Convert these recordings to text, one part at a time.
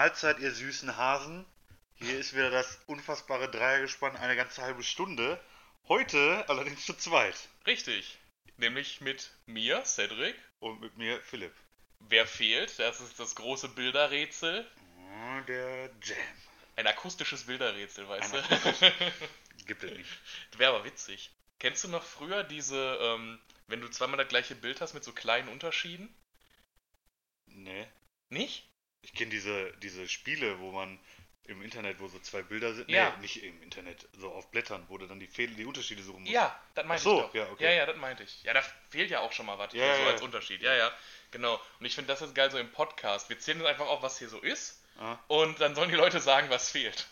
Mahlzeit, ihr süßen Hasen. Hier ist wieder das unfassbare Dreiergespann, eine ganze halbe Stunde. Heute allerdings zu zweit. Richtig. Nämlich mit mir, Cedric. Und mit mir, Philipp. Wer fehlt? Das ist das große Bilderrätsel. Oh, der Jam. Ein akustisches Bilderrätsel, weißt Ein du? Gibt es nicht. Wäre aber witzig. Kennst du noch früher diese, ähm, wenn du zweimal das gleiche Bild hast mit so kleinen Unterschieden? Nee. Nicht? Ich kenne diese, diese Spiele, wo man im Internet, wo so zwei Bilder sind. Ja. Nee, nicht im Internet, so auf Blättern, wo du dann die, Fehl die Unterschiede suchen musst. Ja, das meinte so, ich doch. ja, okay. ja, ja, das meinte ich. Ja, da fehlt ja auch schon mal was Ja, ja, so ja. als Unterschied. Ja, ja, genau. Und ich finde das ist geil so im Podcast. Wir zählen jetzt einfach auf, was hier so ist. Ah, Und dann sollen die Leute sagen, was fehlt.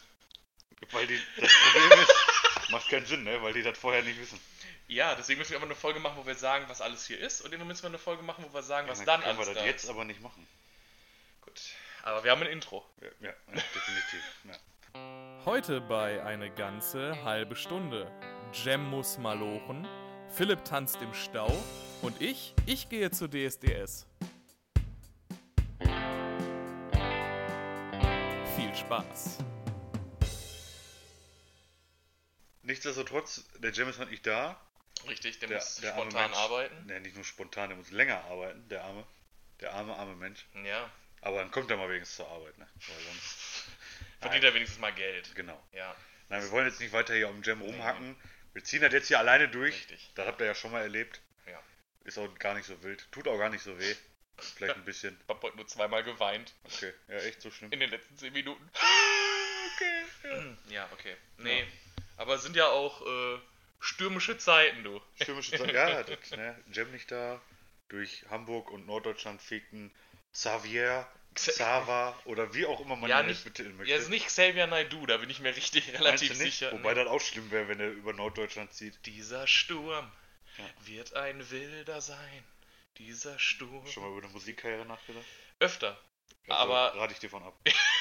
weil die, das Problem ist, macht keinen Sinn, ne? weil die das vorher nicht wissen. Ja, deswegen müssen wir aber eine Folge machen, wo wir sagen, was alles hier ist. Und irgendwann müssen wir eine Folge machen, wo wir sagen, was Ja, dann können alles wir da das jetzt ist. aber nicht machen. Aber wir haben ein Intro. Ja, ja, definitiv. Ja. Heute bei eine ganze halbe Stunde. Jem muss malochen, Philipp tanzt im Stau und ich, ich gehe zu DSDS. Viel Spaß. Nichtsdestotrotz, der Jam ist halt nicht da. Richtig, der, Der- muss der spontan Mensch. arbeiten. Ne, nicht nur spontan, der muss länger arbeiten, der arme, der arme, arme Mensch. Ja. Aber dann kommt er mal wenigstens zur Arbeit, ne? Weil sonst, Verdient er wenigstens mal Geld. genau. Ja. Nein, wir wollen jetzt nicht weiter hier um Jam rumhacken. Wir ziehen das jetzt hier alleine durch. Richtig. Das habt ihr ja schon mal erlebt. Ja. Ist auch gar nicht so wild. Tut auch gar nicht so weh. Vielleicht ein bisschen. Ich hab heute nur zweimal geweint. Okay, ja, echt so schlimm. In den letzten 10 Minuten. Okay, ja. Ja, okay. Nee. Aber es sind ja auch äh, stürmische Zeiten, du. Stürmische Zeit. Ja, das, ne? Jam nicht da. Durch Hamburg und Norddeutschland fegten Xavier, Xava oder wie auch immer man Ja, ihn nicht- betiteln möchte. Ja, ist nicht Xavier Naidoo, da bin ich mir richtig relativ sicher. Wobei das auch schlimm wäre, wenn er über Norddeutschland zieht. Dieser Sturm Ja. wird ein wilder sein. Dieser Sturm. Schon mal über eine Musikkarriere nachgedacht? Öfter. Also Aber- rate ich dir von ab.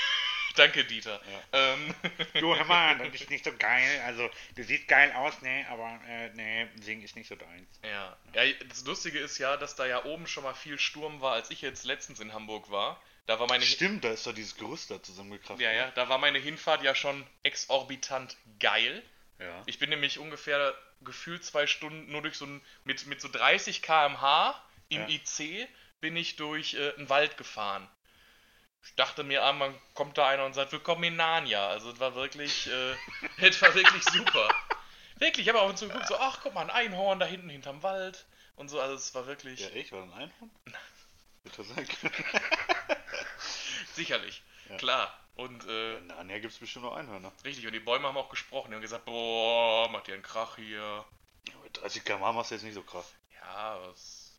Danke, Dieter. Ja. Ähm, Du, hör mal, das ist nicht so geil. Also, du siehst geil aus, ne? Aber, äh, ne, singen ist nicht so deins. ja. ja. Das Lustige ist ja, dass da ja oben schon mal viel Sturm war, als ich jetzt letztens in Hamburg war. Da war meine Stimmt, da ist doch dieses Gerüst da zusammengekraft. ja, ja, da war meine Hinfahrt ja schon exorbitant geil. Ja. Ich bin nämlich ungefähr gefühlt zwei Stunden nur durch so ein, mit, mit so 30 km/h im Ja. IC bin ich durch äh, einen Wald gefahren. Ich dachte mir, ah, man kommt da einer und sagt, willkommen in Narnia. Also es war wirklich, äh, es war wirklich super. Wirklich, ich habe auch so geguckt, so, ach, guck mal, ein Einhorn da hinten hinterm Wald und so, also es war wirklich, Ja, echt? War das ein Einhorn? Bitte sagen. sicherlich, Ja. klar. Und äh, In Narnia gibt es bestimmt noch Einhörner. richtig, und die Bäume haben auch gesprochen, die haben gesagt, boah, macht ihr einen Krach hier. Ja, mit 30 km/h machst du jetzt nicht so krass. Ja, was.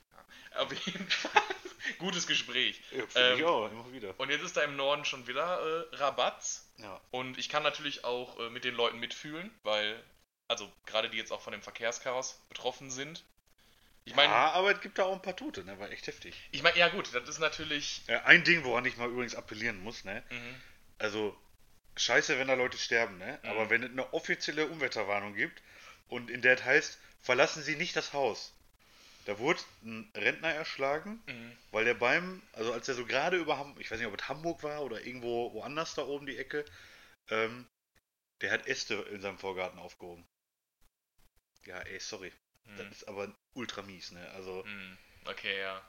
Ja. Auf jeden Fall. Gutes Gespräch. Ja, finde ich Ähm, auch, immer wieder. Und jetzt ist da im Norden schon wieder äh, Rabatz. Ja. Und ich kann natürlich auch äh, mit den Leuten mitfühlen, weil, also gerade die jetzt auch von dem Verkehrschaos betroffen sind. Ich meine, ja, aber es gibt da auch ein paar Tote, ne? War echt heftig. ich meine, ja gut, das ist natürlich. Äh, ein Ding, woran ich mal übrigens appellieren muss, ne? Mhm. Also, scheiße, wenn da Leute sterben, ne? Mhm. Aber wenn es eine offizielle Unwetterwarnung gibt und in der es heißt, verlassen Sie nicht das Haus. Da wurde ein Rentner erschlagen, Mhm. weil der beim, also als er so gerade über Hamburg, ich weiß nicht, ob es Hamburg war oder irgendwo woanders da oben die Ecke, ähm, der hat Äste in seinem Vorgarten aufgehoben. Ja, ey, sorry. Das Mhm. ist aber ultra mies, ne? Also, Mhm. Okay, ja.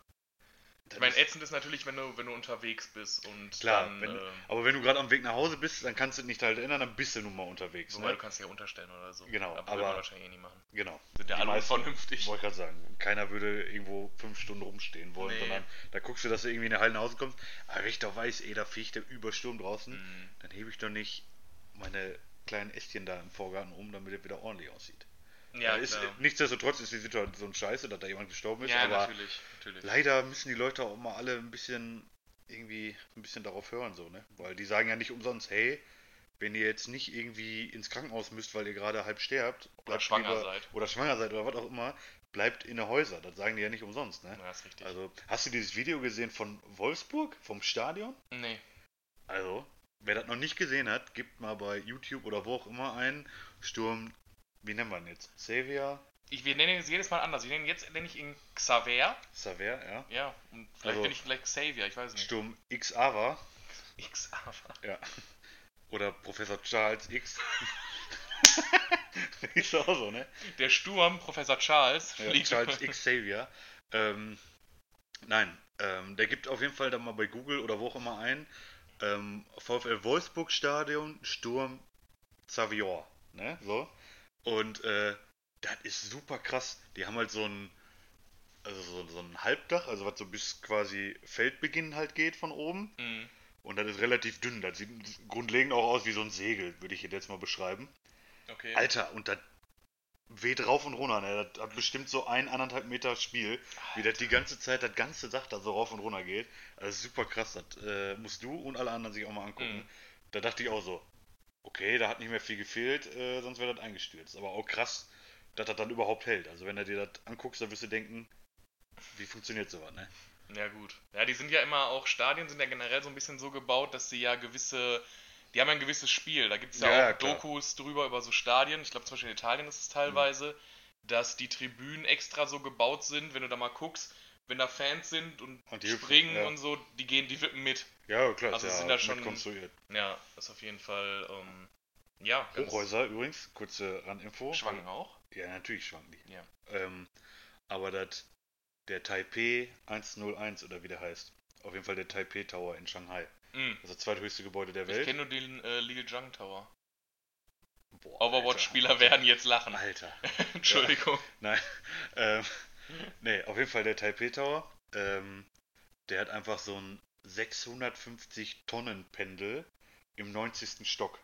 Ich meine, ist- ätzend ist natürlich, wenn du, wenn du unterwegs bist und Klar, dann. wenn, ähm, aber wenn du gerade am Weg nach Hause bist, dann kannst du dich nicht halt erinnern, dann bist du nun mal unterwegs. wobei Ne? du kannst ja unterstellen oder so. Genau, aber, aber- wahrscheinlich eh nie machen. Genau. Sind ja alle meisten- unvernünftig. Wollte gerade sagen, keiner würde irgendwo fünf Stunden rumstehen wollen, Nee. sondern da guckst du, dass du irgendwie in der Halle nach Hause kommst. Aber wenn ich doch weiß, ey, da fliegt der Übersturm draußen, Mhm. dann hebe ich doch nicht meine kleinen Ästchen da im Vorgarten um, damit es wieder ordentlich aussieht. Ja, ist, klar. nichtsdestotrotz ist die Situation scheiße, dass da jemand gestorben ist, ja aber natürlich, natürlich. leider müssen die Leute auch mal alle ein bisschen irgendwie ein bisschen darauf hören, so, ne? Weil die sagen ja nicht umsonst, hey, wenn ihr jetzt nicht irgendwie ins Krankenhaus müsst, weil ihr gerade halb sterbt, Oder schwanger lieber, seid. oder schwanger seid oder was auch immer, bleibt in der Häuser. Das sagen die ja nicht umsonst, ne? Ja, ist richtig. Also, hast du dieses Video gesehen von Wolfsburg, vom Stadion? nee. Also, wer das noch nicht gesehen hat, gibt mal bei YouTube oder wo auch immer ein Sturm, wie nennt man jetzt? Xavier? Ich, wir nennen ihn jetzt jedes Mal anders. Wir nennen jetzt nenne ich ihn Xaver. Xavier, ja. Ja, und vielleicht Also- bin ich vielleicht Xavier, ich weiß nicht. Sturm X Ava. X aber. Ja. Oder Professor Charles X. ist auch so, ne? Der Sturm, Professor Charles, Ja. Charles X Xavier. Ähm, nein, ähm, der gibt auf jeden Fall dann mal bei Google oder wo auch immer ein. Ähm, VfL Wolfsburg Stadion, Sturm Xavier. Ne? So. Und äh, das ist super krass. Die haben halt so ein, also so, so ein Halbdach, also was so bis quasi Feldbeginn halt geht von oben. Mhm. Und das ist relativ dünn. Das sieht grundlegend auch aus wie so ein Segel, würde ich jetzt mal beschreiben. Okay. Alter, und das weht rauf und runter, ne? Das hat bestimmt so ein, anderthalb Meter Spiel, wie das die ganze Zeit, das ganze Dach da so rauf und runter geht. Das ist super krass, das äh, musst du und alle anderen sich auch mal angucken. Mhm. Da dachte ich auch so, okay, da hat nicht mehr viel gefehlt, äh, sonst wäre das eingestürzt. Aber auch krass, dass das dann überhaupt hält. Also wenn du dir das anguckst, dann wirst du denken, wie funktioniert sowas, ne? Ja, gut. Ja, die sind ja immer auch, Stadien sind ja generell so ein bisschen so gebaut, dass sie ja gewisse, die haben ja ein gewisses Spiel. Da gibt es ja, Ja, auch klar. Dokus drüber über so Stadien. Ich glaube, zum Beispiel in Italien ist es teilweise, dass die Tribünen extra so gebaut sind, wenn du da mal guckst, wenn da Fans sind und, Und springen ja. und so, die gehen, die wippen mit. Ja, klar, Also ist ja sind da schon- konstruiert. Ja, das ist auf jeden Fall, ähm, ja, Hochhäuser übrigens, kurze Randinfo. schwanken auch. Ja, natürlich schwanken die. Ja. Ähm, aber das, der Taipei 101 oder wie der heißt, auf jeden Fall der Taipei Tower in Shanghai. Mhm. Das ist das zweithöchste Gebäude der Ich Welt. kenne nur den äh, Lil Jung Tower. Boah, Overwatch-Spieler werden jetzt lachen. Alter. Entschuldigung. Nein. Ähm, nee, auf jeden Fall der Taipei Tower. Ähm, der hat einfach so ein 650 Tonnen Pendel im 90. Stock.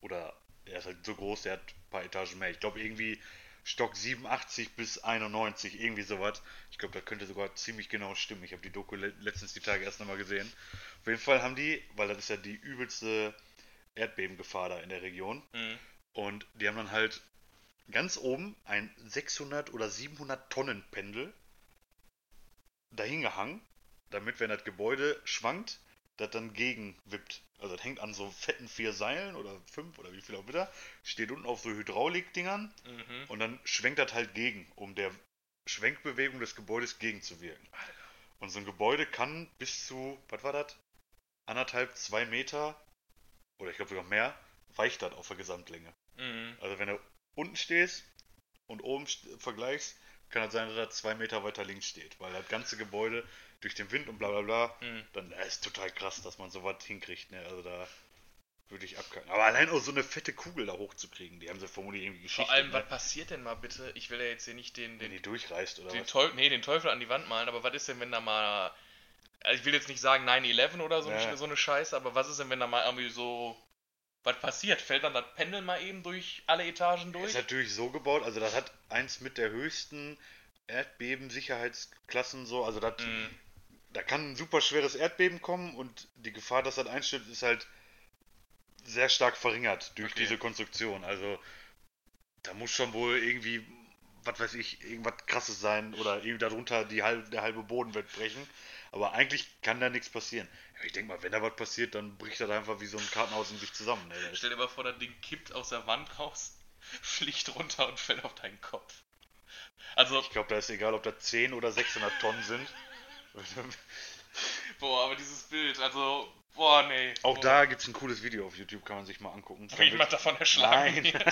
Oder er ist halt so groß, der hat ein paar Etagen mehr. Ich glaube irgendwie Stock 87 bis 91, irgendwie sowas. Ich glaube, das könnte sogar ziemlich genau stimmen. Ich habe die Doku le letztens die Tage erst nochmal gesehen. Auf jeden Fall haben die, weil das ist ja die übelste Erdbebengefahr da in der Region. Mhm. Und die haben dann halt ganz oben ein 600 oder 700 Tonnen Pendel dahin gehangen, damit, wenn das Gebäude schwankt, das dann gegenwippt. Also das hängt an so fetten vier Seilen oder fünf oder wie viel auch wieder, steht unten auf so Hydraulikdingern Mhm. und dann schwenkt das halt gegen, um der Schwenkbewegung des Gebäudes gegenzuwirken. Und so ein Gebäude kann bis zu, was war das? Anderthalb, zwei Meter oder ich glaube sogar mehr, weicht das auf der Gesamtlänge. Mhm. Also wenn du unten stehst und oben st- vergleichst, kann es sein, dass er zwei Meter weiter links steht, weil das ganze Gebäude durch den Wind und bla bla bla, Mhm. dann äh, ist total krass, dass man sowas hinkriegt, ne? Also da würde ich abkacken. Aber allein auch so eine fette Kugel da hochzukriegen, die haben sie vermutlich irgendwie Geschichte, Vor allem, ne? was passiert denn mal bitte? Ich will ja jetzt hier nicht den, wenn den, die durchreißt oder den, was. Teufel, nee, den Teufel an die Wand malen, aber was ist denn, wenn da mal. Also ich will jetzt nicht sagen 9-11 oder so, Ja. so eine Scheiße, aber was ist denn, wenn da mal irgendwie so. Was passiert? Fällt dann das Pendel mal eben durch alle Etagen durch? Ist natürlich so gebaut, also das hat eins mit der höchsten Erdbeben-Sicherheitsklassen so, also das Mhm. da kann ein super schweres Erdbeben kommen und die Gefahr, dass das einstürzt, ist halt sehr stark verringert durch Okay. diese Konstruktion. Also da muss schon wohl irgendwie, was weiß ich, irgendwas krasses sein oder irgendwie darunter die halbe, der halbe Boden wird brechen. Aber eigentlich kann da nichts passieren. Ich denke mal, wenn da was passiert, dann bricht das einfach wie so ein Kartenhaus in sich zusammen. Ne? Stell dir mal vor, das Ding kippt aus der Wand raus, fliegt runter und fällt auf deinen Kopf. Also, Ich glaube, da ist egal, ob da 10 oder 600 Tonnen sind. boah, aber dieses Bild, also, boah, nee. Auch boah. da gibt es ein cooles Video auf YouTube, kann man sich mal angucken. Wie jemand davon erschlagen Nein,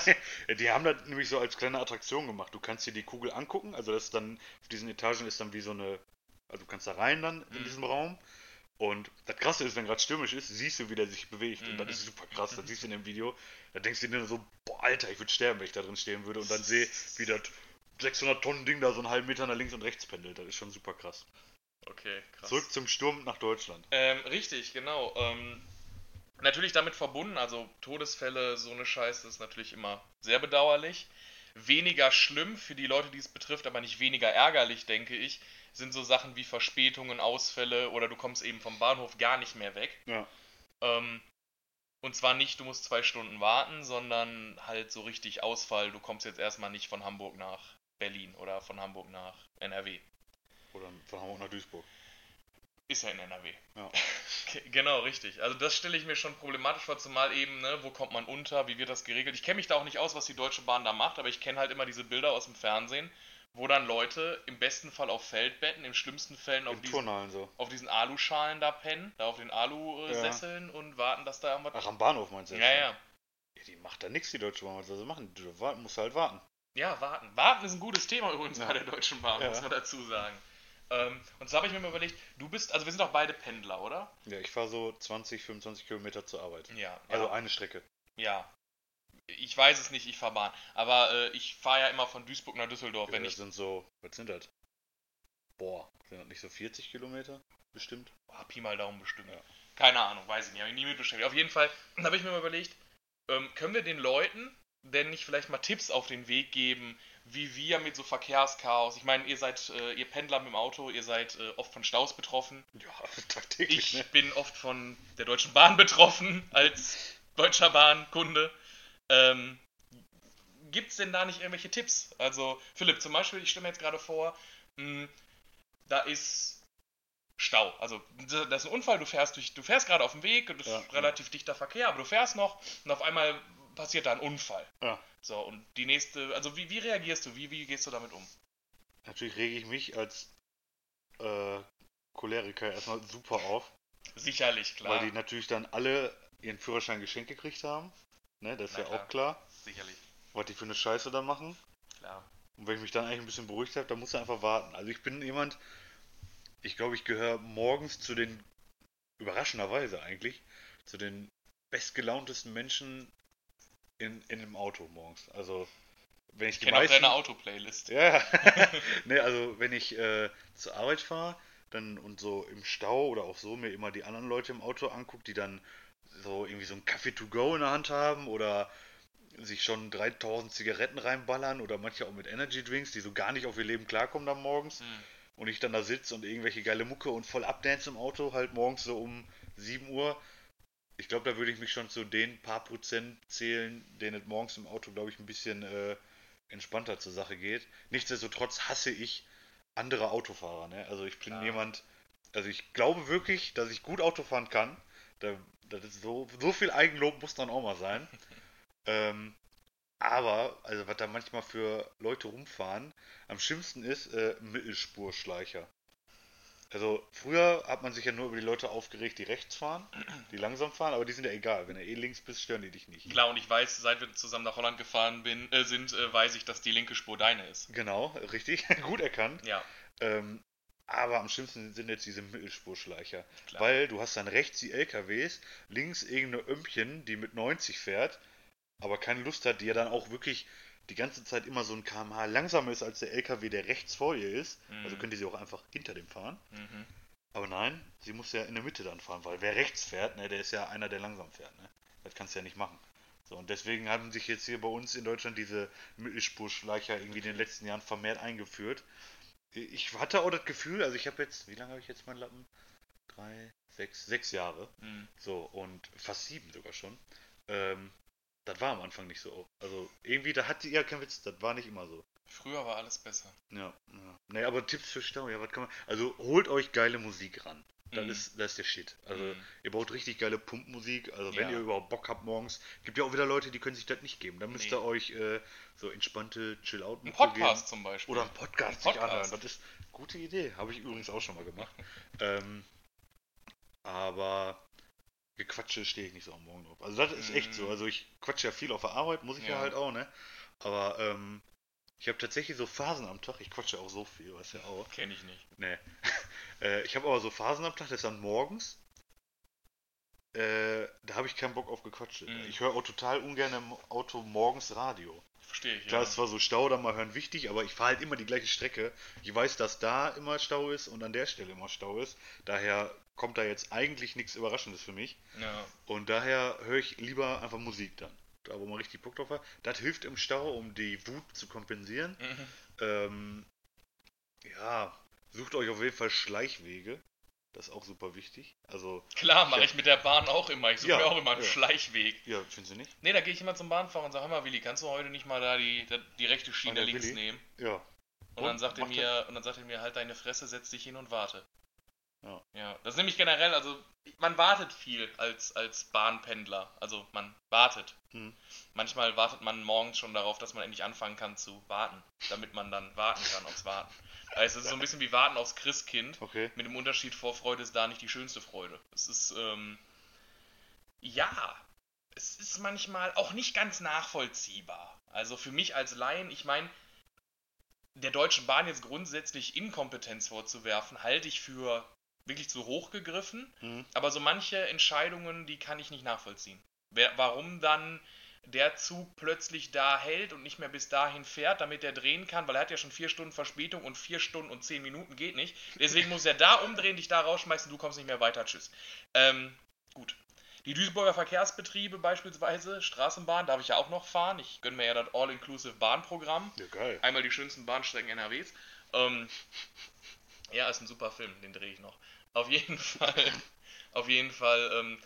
nein. Die haben das nämlich so als kleine Attraktion gemacht. Du kannst dir die Kugel angucken, also das ist dann, auf diesen Etagen ist dann wie so eine, also du kannst da rein dann in Mhm. diesem Raum. Und das Krasse ist, wenn gerade stürmisch ist, siehst du, wie der sich bewegt. Und das Mhm. ist super krass. Das siehst du in dem Video. Da denkst du dir nur so, boah, Alter, ich würde sterben, wenn ich da drin stehen würde. Und dann sehe, wie das 600 Tonnen Ding da so einen halben Meter nach links und rechts pendelt. Das ist schon super krass. Okay, krass. Zurück zum Sturm nach Deutschland. Ähm, richtig, genau. Ähm, natürlich damit verbunden, also Todesfälle, so eine Scheiße ist natürlich immer sehr bedauerlich. Weniger schlimm für die Leute, die es betrifft, aber nicht weniger ärgerlich, denke ich, sind so Sachen wie Verspätungen, Ausfälle oder du kommst eben vom Bahnhof gar nicht mehr weg. Ja. Ähm, und zwar nicht, du musst zwei Stunden warten, sondern halt so richtig Ausfall. Du kommst jetzt erstmal nicht von Hamburg nach Berlin oder von Hamburg nach NRW. Oder von Hamburg nach Duisburg. Ist ja in NRW. Ja. Ge- Genau, richtig. Also das stelle ich mir schon problematisch vor, zumal eben, ne, wo kommt man unter, wie wird das geregelt? Ich kenne mich da auch nicht aus, was die Deutsche Bahn da macht, aber ich kenne halt immer diese Bilder aus dem Fernsehen, wo dann Leute im besten Fall auf Feldbetten, im schlimmsten Fällen auf diesen, so. auf diesen Aluschalen da pennen, da auf den Alusesseln und warten, dass da irgendwas. Ach, am Bahnhof meinst du? ja, ja. Ja, Die macht da nichts, die Deutsche Bahn. Was soll sie machen? Du musst halt warten. Ja, warten. Warten ist ein gutes Thema übrigens Ja. bei der Deutschen Bahn, Ja. muss man dazu sagen. Ähm, und so habe ich mir mal überlegt, du bist, also wir sind doch beide Pendler, oder? Ja, ich fahre so 20, 25 Kilometer zur Arbeit. Ja. Also ja. eine Strecke. ja. Ich weiß es nicht, ich fahre Bahn. Aber äh, ich fahre ja immer von Duisburg nach Düsseldorf, Ja, wenn das ich. sind so, was sind das? Boah, sind das nicht so 40 Kilometer? Bestimmt. Oh, Pi mal Daumen bestimmt. Ja. Keine Ahnung, weiß ich nicht, habe ich nie mit beschäftigt. Auf jeden Fall habe ich mir mal überlegt, ähm, können wir den Leuten denn nicht vielleicht mal Tipps auf den Weg geben, wie wir mit so Verkehrschaos, ich meine, ihr seid, äh, ihr Pendler mit dem Auto, ihr seid äh, oft von Staus betroffen. Ja, tagtäglich, Ich ne? bin oft von der Deutschen Bahn betroffen, als Deutscher Bahnkunde. Ähm, Gibt es denn da nicht irgendwelche Tipps? Also, Philipp, zum Beispiel, ich stelle mir jetzt gerade vor, mh, da ist Stau. Also, da da ist ein Unfall, du fährst, durch, du fährst gerade auf dem Weg, das Ja, ist relativ dichter Verkehr, aber du fährst noch und auf einmal passiert da ein Unfall. Ja. So, und die nächste, also wie, wie reagierst du? Wie, wie gehst du damit um? Natürlich rege ich mich als äh, Choleriker erstmal super auf, Sicherlich, klar. weil die natürlich dann alle ihren Führerschein geschenkt gekriegt haben. Ne, das ist Na ja klar. auch klar, Sicherlich, was die für eine Scheiße da machen. klar. Und wenn ich mich dann eigentlich ein bisschen beruhigt habe, dann musst du einfach warten. Also ich bin jemand, ich glaube, ich gehöre morgens zu den, überraschenderweise eigentlich, zu den bestgelauntesten Menschen in, in einem Auto morgens. Also wenn ich Ich die kenne auch meisten... deine Autoplaylist. Ja, ne, also wenn ich äh, zur Arbeit fahre, dann und so im Stau oder auch so mir immer die anderen Leute im Auto angucke, die dann so irgendwie so einen Kaffee to go in der Hand haben oder sich schon 3000 Zigaretten reinballern oder manche auch mit Energy Drinks, die so gar nicht auf ihr Leben klarkommen dann morgens Hm. und ich dann da sitze und irgendwelche geile Mucke und voll abdance im Auto halt morgens so um 7 Uhr. Ich glaube, da würde ich mich schon zu den paar Prozent zählen, denen es morgens im Auto, glaube ich, ein bisschen äh, entspannter zur Sache geht. Nichtsdestotrotz hasse ich andere Autofahrer. Ne? Also ich bin Klar. jemand, also ich glaube wirklich, dass ich gut Auto fahren kann. Da, das ist so, so viel Eigenlob muss dann auch mal sein. ähm, aber, also was da manchmal für Leute rumfahren, am schlimmsten ist äh, Mittelspurschleicher. Also früher hat man sich ja nur über die Leute aufgeregt, die rechts fahren, die langsam fahren, aber die sind ja egal. Wenn du eh links bist, stören die dich nicht. Klar, und ich weiß, seit wir zusammen nach Holland gefahren bin, äh, sind, äh, weiß ich, dass die linke Spur deine ist. Genau, richtig, gut erkannt. Ja, Ähm, aber am schlimmsten sind jetzt diese Mittelspurschleicher. Klar. Weil du hast dann rechts die LKWs, links irgendeine Ömpchen, die mit 90 fährt, aber keine Lust hat, die ja dann auch wirklich die ganze Zeit immer so ein kmh langsamer ist als der LKW, der rechts vor ihr ist. Mhm. Also könnte sie auch einfach hinter dem fahren. mhm. Aber nein, sie muss ja in der Mitte dann fahren, weil wer rechts fährt, ne, der ist ja einer, der langsam fährt. Ne? Das kannst du ja nicht machen. So, und deswegen haben sich jetzt hier bei uns in Deutschland diese Mittelspurschleicher irgendwie in den letzten Jahren vermehrt eingeführt. Ich hatte auch das Gefühl, also ich habe jetzt, wie lange habe ich jetzt meinen Lappen? Drei, sechs, sechs Jahre. Mhm. So, und fast sieben sogar schon. Ähm, das war am Anfang nicht so. Also irgendwie, da hatte ja kein Witz, das war nicht immer so. Früher war alles besser. Ja, ja. Nee, aber Tipps für Stau, ja, was kann man. Also holt euch geile Musik ran. Das, Mhm. ist, das ist der Shit. Also Mhm. ihr braucht richtig geile Pumpmusik. Also wenn Ja. ihr überhaupt Bock habt morgens. Gibt ja auch wieder Leute, die können sich das nicht geben. Da müsst Nee. ihr euch äh, so entspannte chill out Ein Podcast zum Beispiel. Oder einen Podcast, Ein sich Podcast. anhören. Das ist eine gute Idee. Habe ich übrigens auch schon mal gemacht. ähm, aber Gequatsche stehe ich nicht so am Morgen drauf. Also das ist echt so. Mhm. Also ich quatsche ja viel auf der Arbeit, muss ich ja, Ja. halt auch, ne? Aber ähm, ich habe tatsächlich so Phasen am Tag. Ich quatsche auch so viel, weißt du ja auch. Kenne ich nicht. Nee. äh, ich habe aber so Phasen am Tag, das ist dann morgens. Äh, da habe ich keinen Bock auf Gequatsche. Mhm. Ich höre auch total ungern im Auto morgens Radio. Verstehe ich. Klar, ja. ist zwar so Stau, da mal hören wichtig, aber ich fahre halt immer die gleiche Strecke. Ich weiß, dass da immer Stau ist und an der Stelle immer Stau ist. Daher kommt da jetzt eigentlich nichts Überraschendes für mich. ja. Und daher höre ich lieber einfach Musik dann. Da, wo man richtig Bock drauf hat. Das hilft im Stau, um die Wut zu kompensieren. Mhm. Ähm, ja, sucht euch auf jeden Fall Schleichwege. Das ist auch super wichtig. Also, Klar, mache Ja. ich mit der Bahn auch immer. Ich suche Ja, mir auch immer einen ja. Schleichweg. ja, findest du nicht? Nee, da gehe ich immer zum Bahnfahrer und sage, hör mal, Willi, kannst du heute nicht mal da die, da, die rechte Schiene links Willi? nehmen? Ja. Und dann Und? sagt er mir, und dann sagt er mir, halt deine Fresse, setz dich hin und warte. Ja. ja. Das ist nämlich generell, also man wartet viel als, als Bahnpendler. Also man wartet. Hm. Manchmal wartet man morgens schon darauf, dass man endlich anfangen kann zu warten, damit man dann warten kann aufs Warten. Also es ist so ein bisschen wie Warten aufs Christkind. Okay. Mit dem Unterschied, Vorfreude ist da nicht die schönste Freude. Es ist, ähm, ja, es ist manchmal auch nicht ganz nachvollziehbar. Also für mich als Laien, ich meine, der Deutschen Bahn jetzt grundsätzlich Inkompetenz vorzuwerfen, halte ich für wirklich zu hoch gegriffen. Hm. Aber so manche Entscheidungen, die kann ich nicht nachvollziehen. Wer, warum dann der Zug plötzlich da hält und nicht mehr bis dahin fährt, damit er drehen kann, weil er hat ja schon vier Stunden Verspätung und vier Stunden und zehn Minuten geht nicht. Deswegen muss er da umdrehen, dich da rausschmeißen, du kommst nicht mehr weiter, tschüss. Ähm, gut. Die Duisburger Verkehrsbetriebe beispielsweise, Straßenbahn, darf ich ja auch noch fahren. Ich gönne mir ja das All-Inclusive Bahnprogramm. Ja, geil. Einmal die schönsten Bahnstrecken NRWs. Ähm, ja, ist ein super Film, den drehe ich noch. Auf jeden Fall, auf jeden Fall, ähm,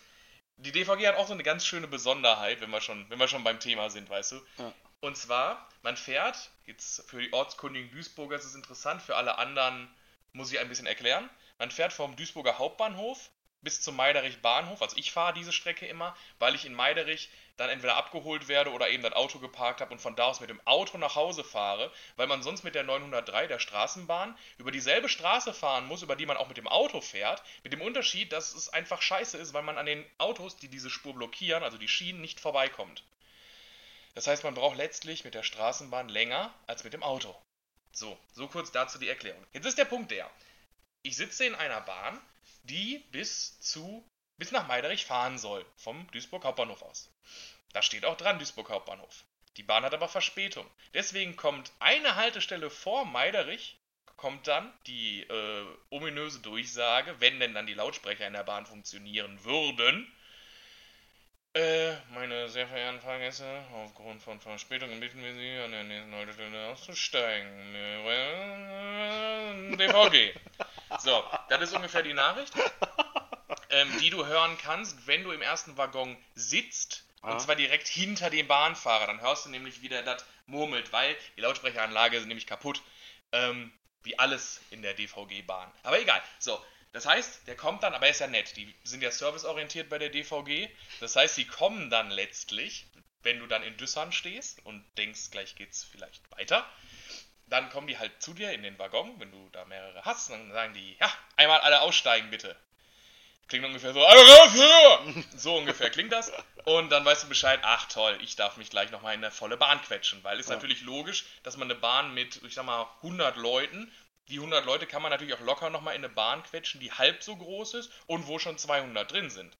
die DVG hat auch so eine ganz schöne Besonderheit, wenn wir schon, wenn wir schon beim Thema sind, weißt du. Ja. Und zwar, man fährt, jetzt für die ortskundigen Duisburger ist es interessant, für alle anderen muss ich ein bisschen erklären. Man fährt vom Duisburger Hauptbahnhof bis zum Meiderich Bahnhof. Also ich fahre diese Strecke immer, weil ich in Meiderich dann entweder abgeholt werde oder eben das Auto geparkt habe und von da aus mit dem Auto nach Hause fahre, weil man sonst mit der 903, der Straßenbahn, über dieselbe Straße fahren muss, über die man auch mit dem Auto fährt, mit dem Unterschied, dass es einfach scheiße ist, weil man an den Autos, die diese Spur blockieren, also die Schienen, nicht vorbeikommt. Das heißt, man braucht letztlich mit der Straßenbahn länger als mit dem Auto. So, so kurz dazu die Erklärung. Jetzt ist der Punkt der, ich sitze in einer Bahn, die bis zu bis nach Meiderich fahren soll, vom Duisburg Hauptbahnhof aus. Da steht auch dran Duisburg Hauptbahnhof. Die Bahn hat aber Verspätung. Deswegen kommt eine Haltestelle vor Meiderich, kommt dann die äh, ominöse Durchsage, wenn denn dann die Lautsprecher in der Bahn funktionieren würden. Äh, meine sehr verehrten Fahrgäste, aufgrund von Verspätungen bitten wir Sie, an der nächsten Haltestelle auszusteigen. DVG. So, das ist ungefähr die Nachricht ähm, die du hören kannst, wenn du im ersten Waggon sitzt. Ah. Und zwar direkt hinter dem Bahnfahrer. Dann hörst du nämlich, wie der das murmelt, weil die Lautsprecheranlage ist nämlich kaputt. Ähm, wie alles in der DVG-Bahn. Aber egal. So, das heißt, der kommt dann, aber er ist ja nett. Die sind ja serviceorientiert bei der DVG. Das heißt, sie kommen dann letztlich, wenn du dann in Düssern stehst und denkst, gleich geht's vielleicht weiter. Dann kommen die halt zu dir in den Waggon, wenn du da mehrere hast. Dann sagen die, ja, einmal alle aussteigen bitte. Klingt ungefähr so, alle raus hier! So ungefähr klingt das. Und dann weißt du Bescheid, ach toll, ich darf mich gleich nochmal in eine volle Bahn quetschen. Weil ist Ja. natürlich logisch, dass man eine Bahn mit, ich sag mal, 100 Leuten, die 100 Leute kann man natürlich auch locker nochmal in eine Bahn quetschen, die halb so groß ist und wo schon 200 drin sind.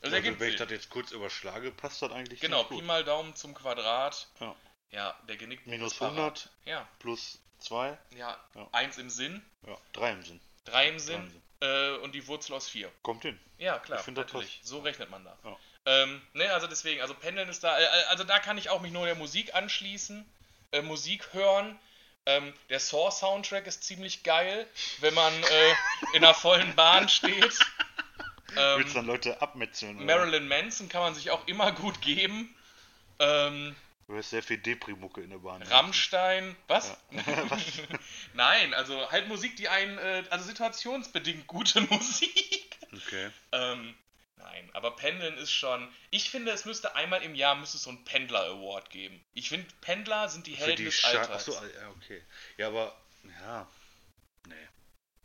Das Also, wenn ich das jetzt kurz überschlage, passt das eigentlich Genau, Pi mal Daumen zum Quadrat. Ja. Ja, der genickt Minus das Fahrrad. 100 Ja, plus 2, ja, Ja. eins im Sinn, ja, 3 im Sinn. drei im Drei Sinn im Sinn. äh, und die Wurzel aus vier. Kommt hin. Ja, klar, Ich find das natürlich. So rechnet man da. Ja. Ähm, ne, also deswegen, also Pendeln ist da, äh, also da kann ich auch mich nur der Musik anschließen, äh, Musik hören. Ähm, der Saw-Soundtrack ist ziemlich geil, wenn man äh, in einer vollen Bahn steht. Ähm, Willst du dann Leute abmetzeln? Marilyn Manson kann man sich auch immer gut geben. Ähm, Du hast sehr viel Depri-Mucke in der Bahn. Rammstein, was? Ja. Was? Nein, also halt Musik, die einen, äh, also situationsbedingt gute Musik. Okay. Ähm, nein, aber Pendeln ist schon. Ich finde, es müsste einmal im Jahr müsste es so einen Pendler Award geben. Ich finde, Pendler sind die Helden die des Scha Alltags. Achso, ja, okay. Ja, aber, ja. Nee.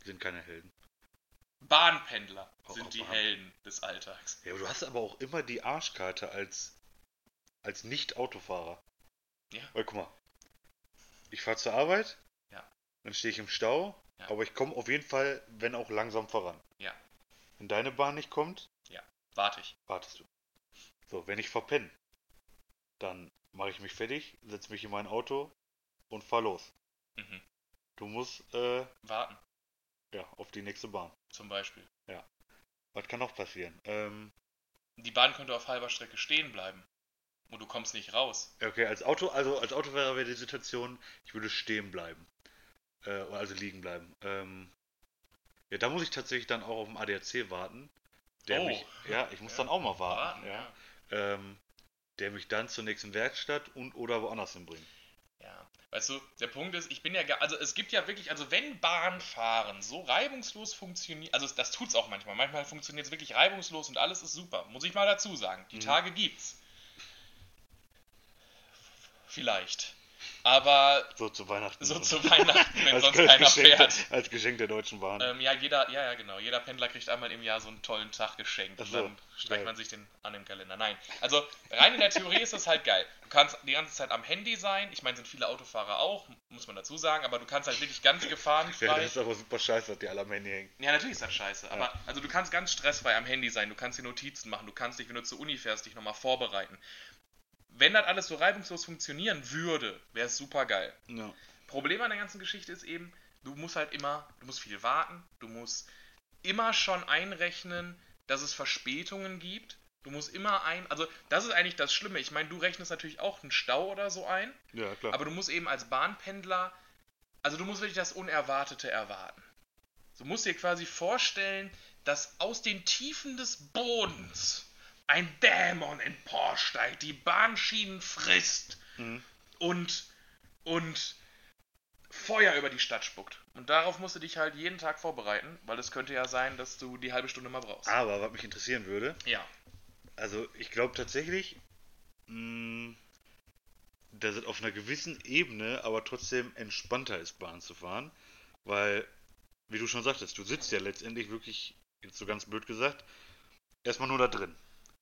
Sind keine Helden. Bahnpendler Oh, sind die Bahn. Helden des Alltags. Ja, aber du hast aber auch immer die Arschkarte als, als Nicht-Autofahrer. Ja. Weil guck mal, ich fahre zur Arbeit, Ja. dann stehe ich im Stau, Ja. aber ich komme auf jeden Fall, wenn auch langsam voran. Ja. Wenn deine Bahn nicht kommt, Warte ich. wartest du. So, wenn ich verpenne, dann mache ich mich fertig, setze mich in mein Auto und fahr los. Mhm. Du musst äh, Warten, ja, auf die nächste Bahn. zum Beispiel. Was kann noch passieren? Ähm, Die Bahn könnte auf halber Strecke stehen bleiben. Und du kommst nicht raus. ja, okay, als Auto, also als Autofahrer wäre die Situation, ich würde stehen bleiben. Äh, also liegen bleiben. Ähm, ja, da muss ich tatsächlich dann auch auf dem ADAC warten. Der Oh. mich, ja, ich muss Ja, dann auch mal warten. Warten, ja. Ähm, der mich dann zur nächsten Werkstatt und oder woanders hinbringt. Ja, Weißt du, der Punkt ist, ich bin ja, also es gibt ja wirklich, also wenn Bahnfahren so reibungslos funktioniert, also das tut's auch manchmal, manchmal funktioniert es wirklich reibungslos und alles ist super, muss ich mal dazu sagen. Die Mhm. Tage gibt's. Vielleicht. Aber So zu Weihnachten. so zu Weihnachten, wenn sonst keiner Geschenk, fährt. Als Geschenk der Deutschen Bahn. Ähm, ja, jeder, ja, ja, genau. Jeder Pendler kriegt einmal im Jahr so einen tollen Tag geschenkt. So, dann streicht geil. man sich den an im Kalender. Nein. Also, rein in der Theorie ist das halt geil. Du kannst die ganze Zeit am Handy sein. Ich meine, sind viele Autofahrer auch, muss man dazu sagen, aber du kannst halt wirklich ganz ja, gefahrenfrei. das ist aber super scheiße, dass die alle am Handy hängen. Ja, natürlich ist das scheiße. Aber also du kannst ganz stressfrei am Handy sein, du kannst dir Notizen machen, du kannst dich, wenn du zur Uni fährst, dich nochmal vorbereiten. Wenn das alles so reibungslos funktionieren würde, wäre es super geil. Ja. Problem an der ganzen Geschichte ist eben, du musst halt immer, du musst viel warten, du musst immer schon einrechnen, dass es Verspätungen gibt. Du musst immer ein, also das ist eigentlich das Schlimme. Ich meine, du rechnest natürlich auch einen Stau oder so ein, ja, klar. aber du musst eben als Bahnpendler, also du musst wirklich das Unerwartete erwarten. Du musst dir quasi vorstellen, dass aus den Tiefen des Bodens ein Dämon emporsteigt, die Bahnschienen frisst Mhm. und, und Feuer über die Stadt spuckt. Und darauf musst du dich halt jeden Tag vorbereiten, weil es könnte ja sein, dass du die halbe Stunde mal brauchst. Aber was mich interessieren würde, Ja. also ich glaube tatsächlich, mh, dass es auf einer gewissen Ebene aber trotzdem entspannter ist, Bahn zu fahren. Weil, wie du schon sagtest, du sitzt ja letztendlich wirklich, jetzt so ganz blöd gesagt, erstmal nur da drin.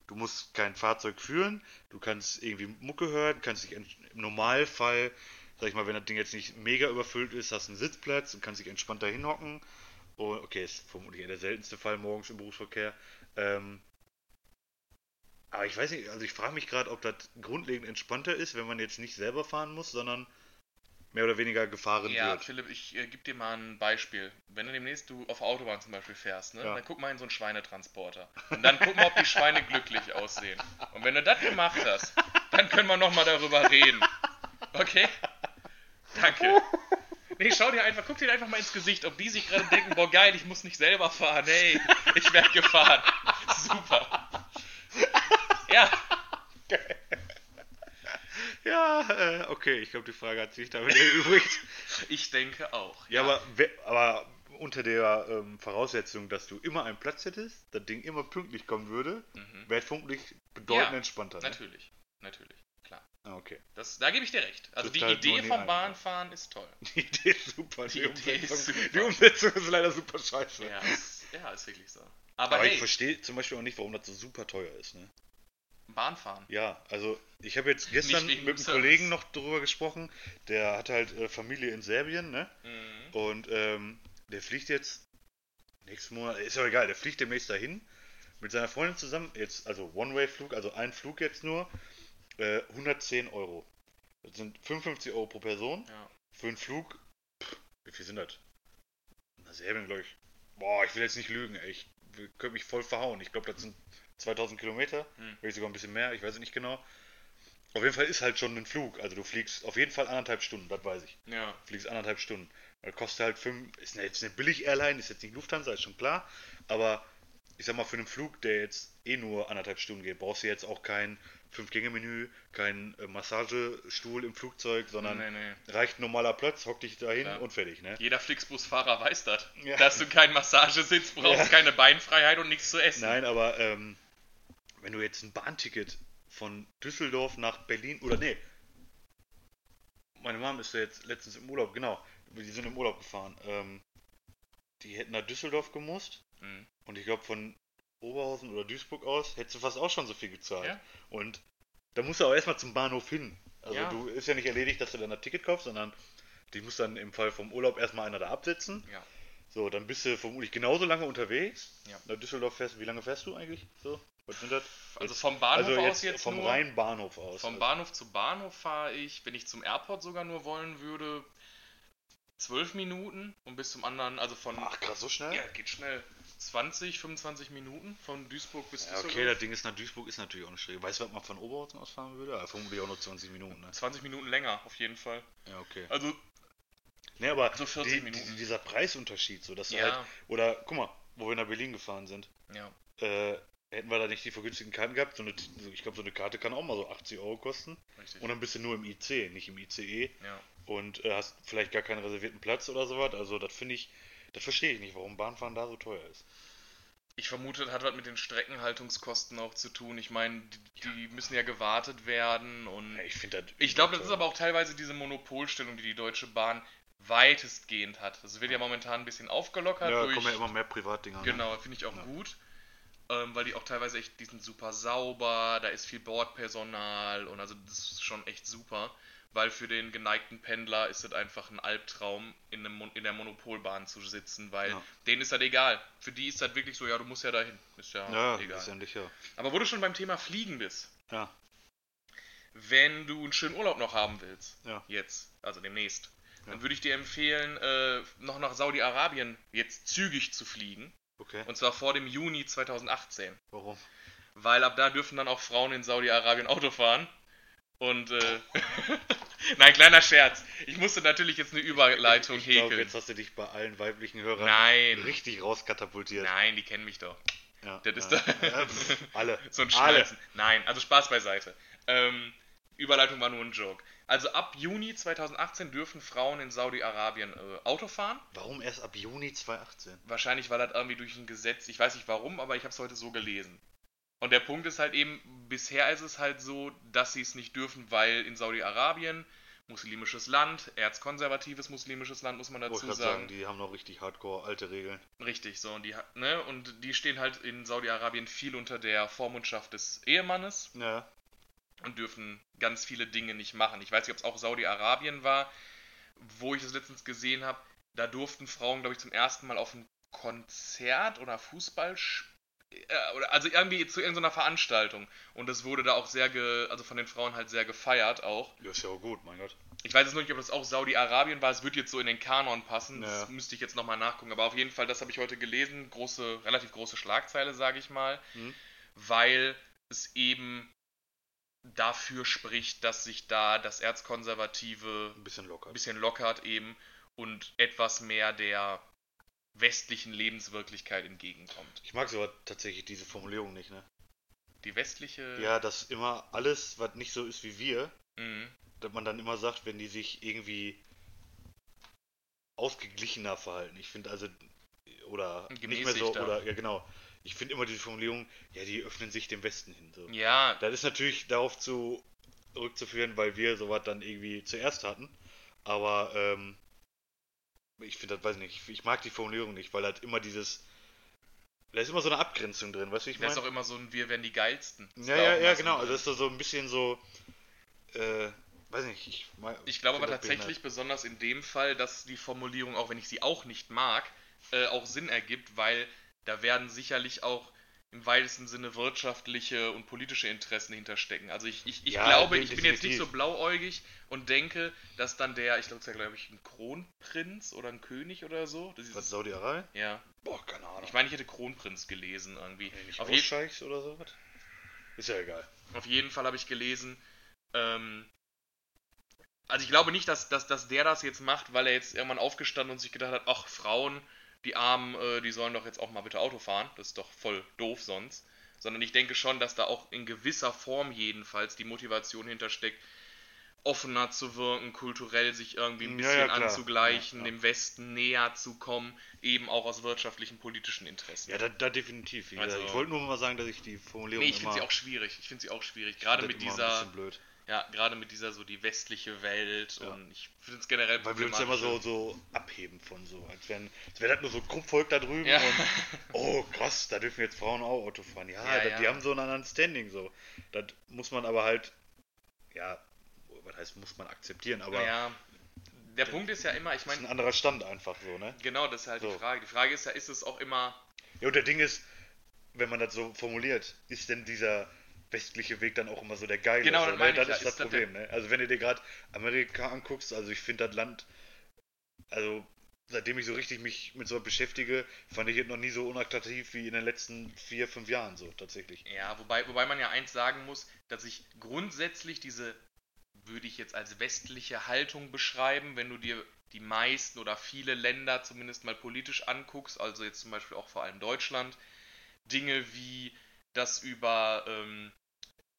Du musst kein Fahrzeug führen, du kannst irgendwie Mucke hören, kannst dich im Normalfall, sag ich mal, wenn das Ding jetzt nicht mega überfüllt ist, hast einen Sitzplatz und kannst dich entspannt da hinhocken. Und, okay, ist vermutlich der seltenste Fall morgens im Berufsverkehr. Ähm, aber ich weiß nicht, also ich frage mich gerade, ob das grundlegend entspannter ist, wenn man jetzt nicht selber fahren muss, sondern mehr oder weniger gefahren Ja, wird. Philipp, ich äh, gebe dir mal ein Beispiel. Wenn du demnächst du auf der Autobahn zum Beispiel fährst, ne, Ja. dann guck mal in so einen Schweinetransporter. Und dann guck mal, ob die Schweine glücklich aussehen. Und wenn du das gemacht hast, dann können wir nochmal darüber reden. Okay? Danke. Nee, schau dir einfach, guck dir einfach mal ins Gesicht, ob die sich gerade denken, boah geil, ich muss nicht selber fahren. Hey, ich werde gefahren. Super. Ja, Ja, äh, okay, ich glaube, die Frage hat sich damit erübrigt. ich denke auch. Ja, aber, we- aber unter der ähm, Voraussetzung, dass du immer einen Platz hättest, das Ding immer pünktlich kommen würde, Mhm. wäre es vermutlich bedeutend Ja, entspannter. Ne? Natürlich, natürlich, klar. Ah, okay. Das, da gebe ich dir recht. Also die halt nur Idee vom. Bahnfahren ist toll. Die Idee ist super. Die, Die Idee ist Umsetzung, super. die Umsetzung ist leider super scheiße. Ja, ist, ja, ist wirklich so. Aber, Aber ich hey, verstehe zum Beispiel auch nicht, warum das so super teuer ist. Ne? Bahnfahren. Ja, also ich habe jetzt gestern mit dem einem. Kollegen noch darüber gesprochen, der hat halt äh, Familie in Serbien, ne? Mhm. Und ähm, der fliegt jetzt nächsten Monat, ist ja egal, der fliegt demnächst dahin mit seiner Freundin zusammen, jetzt, also One-Way-Flug, also ein Flug jetzt nur, äh, 110 Euro. Das sind 55 Euro pro Person. Ja. Für einen Flug, pff, wie viel sind das? Na, Serbien, glaube ich. Boah, ich will jetzt nicht lügen, ey. Ich könnte mich voll verhauen. Ich glaube, das sind 2000 Kilometer, Hm. vielleicht sogar ein bisschen mehr, ich weiß es nicht genau. Auf jeden Fall ist halt schon ein Flug. Also du fliegst auf jeden Fall anderthalb Stunden, das weiß ich. Ja. fliegst anderthalb Stunden. Das kostet halt fünf, ist jetzt eine Billig-Airline, ist jetzt nicht Lufthansa, ist schon klar. Aber ich sag mal, für einen Flug, der jetzt eh nur anderthalb Stunden geht, brauchst du jetzt auch kein Fünf-Gänge-Menü, kein äh, Massagestuhl im Flugzeug, sondern Nee, nee. reicht ein normaler Platz, hock dich dahin Klar. und fertig, ne? Jeder Flixbus-Fahrer weiß das. Ja. Dass du keinen Massagesitz brauchst, Ja. keine Beinfreiheit und nichts zu essen. Nein, aber ähm, wenn du jetzt ein Bahnticket von Düsseldorf nach Berlin oder nee, meine Mom ist ja jetzt letztens im Urlaub, genau, die sind im Urlaub gefahren. Ähm, die hätten nach Düsseldorf gemusst Mhm. und ich glaube von Oberhausen oder Duisburg aus hättest du fast auch schon so viel gezahlt. Ja. Und da musst du auch erstmal zum Bahnhof hin. Also Ja. du ist ja nicht erledigt, dass du dann ein Ticket kaufst, sondern die muss dann im Fall vom Urlaub erstmal einer da absetzen. Ja. So, dann bist du vermutlich genauso lange unterwegs. Ja. Nach Düsseldorf fährst du, wie lange fährst du eigentlich? So, was sind das? Also Jetzt- vom Bahnhof also aus jetzt vom nur. reinen Bahnhof aus. Vom Bahnhof zu Bahnhof fahre ich, wenn ich zum Airport sogar nur wollen würde, zwölf Minuten und bis zum anderen, also von. Ach, krass, so schnell? Ja, geht schnell. 20, 25 Minuten von Duisburg bis Ja, Düsseldorf. okay, das Ding ist nach Duisburg ist natürlich auch nicht schräg. Weißt du, was man von Oberhausen aus fahren würde? Ja, vermutlich auch nur 20 Minuten, ne? 20 Minuten länger, auf jeden Fall. Ja, okay. Also, Ne, aber So 40 die, Minuten. die, dieser Preisunterschied, so dass du Ja. halt, oder guck mal, wo wir nach Berlin gefahren sind, ja. äh, hätten wir da nicht die vergünstigten Karten gehabt, so eine, ich glaube, so eine Karte kann auch mal so 80 Euro kosten Richtig. und dann bist du nur im IC, nicht im ICE ja. und äh, hast vielleicht gar keinen reservierten Platz oder sowas. Also das finde ich, das verstehe ich nicht, warum Bahnfahren da so teuer ist. Ich vermute, das hat was mit den Streckenhaltungskosten auch zu tun. Ich meine, die, die müssen ja gewartet werden und Ja, ich finde das. ich glaube, das ist aber auch teilweise diese Monopolstellung, die die Deutsche Bahn weitestgehend hat. Das wird ja momentan ein bisschen aufgelockert Ja, durch kommen ja immer mehr Privatdinger. Ne? Genau, finde ich auch Ja. gut. Ähm, weil die auch teilweise echt, die sind super sauber, da ist viel Bordpersonal und also das ist schon echt super. Weil für den geneigten Pendler ist es einfach ein Albtraum, in, einem, in der Monopolbahn zu sitzen, weil Ja. denen ist das egal. Für die ist das wirklich so, ja, du musst ja dahin. Ist ja, Ja, egal. letztendlich ja. Aber wo du schon beim Thema Fliegen bist, Ja, wenn du einen schönen Urlaub noch haben willst, Ja. jetzt, also demnächst, dann würde ich dir empfehlen, äh, noch nach Saudi-Arabien jetzt zügig zu fliegen. Okay. Und zwar vor dem Juni 2018. Warum? Weil ab da dürfen dann auch Frauen in Saudi-Arabien Auto fahren. Und, äh, nein, kleiner Scherz. Ich musste natürlich jetzt eine Überleitung ich glaube, häkeln. jetzt hast du dich bei allen weiblichen Hörern Nein, richtig rauskatapultiert. nein, die kennen mich doch. Ja, Das ist ja. doch- ja, pff, alle. So ein Alle. Schnalzen. Nein, also Spaß beiseite. Ähm, Überleitung war nur ein Joke. Also ab Juni 2018 dürfen Frauen in Saudi-Arabien äh, Auto fahren. Warum erst ab Juni 2018? Wahrscheinlich war das irgendwie durch ein Gesetz, ich weiß nicht warum, aber ich habe es heute so gelesen. Und der Punkt ist halt eben, bisher ist es halt so, dass sie es nicht dürfen, weil in Saudi-Arabien, muslimisches Land, erzkonservatives muslimisches Land, muss man dazu ich grad sagen. sagen, die haben noch richtig hardcore alte Regeln. Richtig, so, und die, ne, und die stehen halt in Saudi-Arabien viel unter der Vormundschaft des Ehemannes Ja, und dürfen ganz viele Dinge nicht machen. Ich weiß nicht, ob es auch Saudi-Arabien war, wo ich es letztens gesehen habe. Da durften Frauen, glaube ich, zum ersten Mal auf ein Konzert oder Fußball äh, oder also irgendwie zu irgendeiner Veranstaltung und das wurde da auch sehr ge, also von den Frauen halt sehr gefeiert auch. ja, ist ja auch gut, mein Gott. Ich weiß jetzt noch nicht, ob das auch Saudi-Arabien war, es wird jetzt so in den Kanon passen, das Ja. müsste ich jetzt nochmal nachgucken, aber auf jeden Fall, das habe ich heute gelesen, große, relativ große Schlagzeile, sage ich mal, Mhm. weil es eben dafür spricht, dass sich da das Erzkonservative Ein bisschen locker. ein bisschen lockert eben und etwas mehr der westlichen Lebenswirklichkeit entgegenkommt. Ich mag sogar tatsächlich diese Formulierung nicht, ne? Die westliche... Ja, dass immer alles, was nicht so ist wie wir, Mhm. dass man dann immer sagt, wenn die sich irgendwie ausgeglichener verhalten. Ich finde also, oder nicht mehr so, oder, ja genau. Ich finde immer diese Formulierung, ja, die öffnen sich dem Westen hin. So. Ja, Das ist natürlich darauf zu rückzuführen, weil wir sowas dann irgendwie zuerst hatten. Aber ähm, ich finde das, weiß nicht, ich mag die Formulierung nicht, weil halt immer dieses. Da ist immer so eine Abgrenzung drin, weißt du, ich das ist meine? auch immer so ein Wir werden die geilsten. Das Ja, ja, ja, genau. Also das ist so- so ein bisschen so. Äh, weiß nicht, ich mag- Ich glaube aber tatsächlich, besonders in dem Fall, dass die Formulierung, auch wenn ich sie auch nicht mag, äh, auch Sinn ergibt, weil da werden sicherlich auch im weitesten Sinne wirtschaftliche und politische Interessen hinterstecken. Also ich, ich, ich Ja, glaube, ich bin jetzt nicht so blauäugig und denke, dass dann der, ich glaube, es ist ja, glaube ich, ein Kronprinz oder ein König oder so. Das ist, Was, Saudi-Arabien? ja. Boah, keine Ahnung. Ich meine, ich hätte Kronprinz gelesen irgendwie. Nee, nicht Auf, je Ausscheichs oder so? was? Ist ja egal. auf jeden Fall habe ich gelesen, ähm, also ich glaube nicht, dass, dass, dass der das jetzt macht, weil er jetzt irgendwann aufgestanden und sich gedacht hat, ach, Frauen, die Armen, äh, die sollen doch jetzt auch mal bitte Auto fahren. Das ist doch voll doof sonst. Sondern ich denke schon, dass da auch in gewisser Form jedenfalls die Motivation hintersteckt, offener zu wirken, kulturell sich irgendwie ein Ja, bisschen ja, klar. anzugleichen, Ja, ja. dem Westen näher zu kommen, eben auch aus wirtschaftlichen, politischen Interessen. Ja, da, da definitiv. Also- ich wollte nur mal sagen, dass ich die Formulierung nee, ich finde sie auch schwierig. Ich finde sie auch schwierig. Gerade mit dieser, bisschen blöd. Ja, gerade mit dieser so die westliche Welt Ja. und ich finde es generell Weil wir uns ja immer so, so abheben von so, als wären, als wäre das nur so Gruppvolk da drüben Ja. und oh krass, da dürfen jetzt Frauen auch Auto fahren. Ja, Ja, da, ja. die haben so einen anderen Standing so. Das muss man aber halt, ja, was heißt, muss man akzeptieren, aber der Punkt ist ja immer, ich ist meine, ein anderer Stand einfach so, ne? genau, das ist halt die So. Frage. Die Frage ist ja, ist es auch immer, Ja, und der Ding ist, wenn man das so formuliert, ist denn dieser westliche Weg dann auch immer so der geile? Genau, das ne? meine ich das ja. ist das Ist das Problem, ne? Also wenn du dir gerade Amerika anguckst, also ich finde das Land, also seitdem ich so richtig mich mit so beschäftige, fand ich es noch nie so unattraktiv wie in den letzten vier, fünf Jahren so tatsächlich. ja, wobei, wobei man ja eins sagen muss, dass ich grundsätzlich diese, würde ich jetzt als westliche Haltung beschreiben, wenn du dir die meisten oder viele Länder zumindest mal politisch anguckst, also jetzt zum Beispiel auch vor allem Deutschland, Dinge wie das über ähm,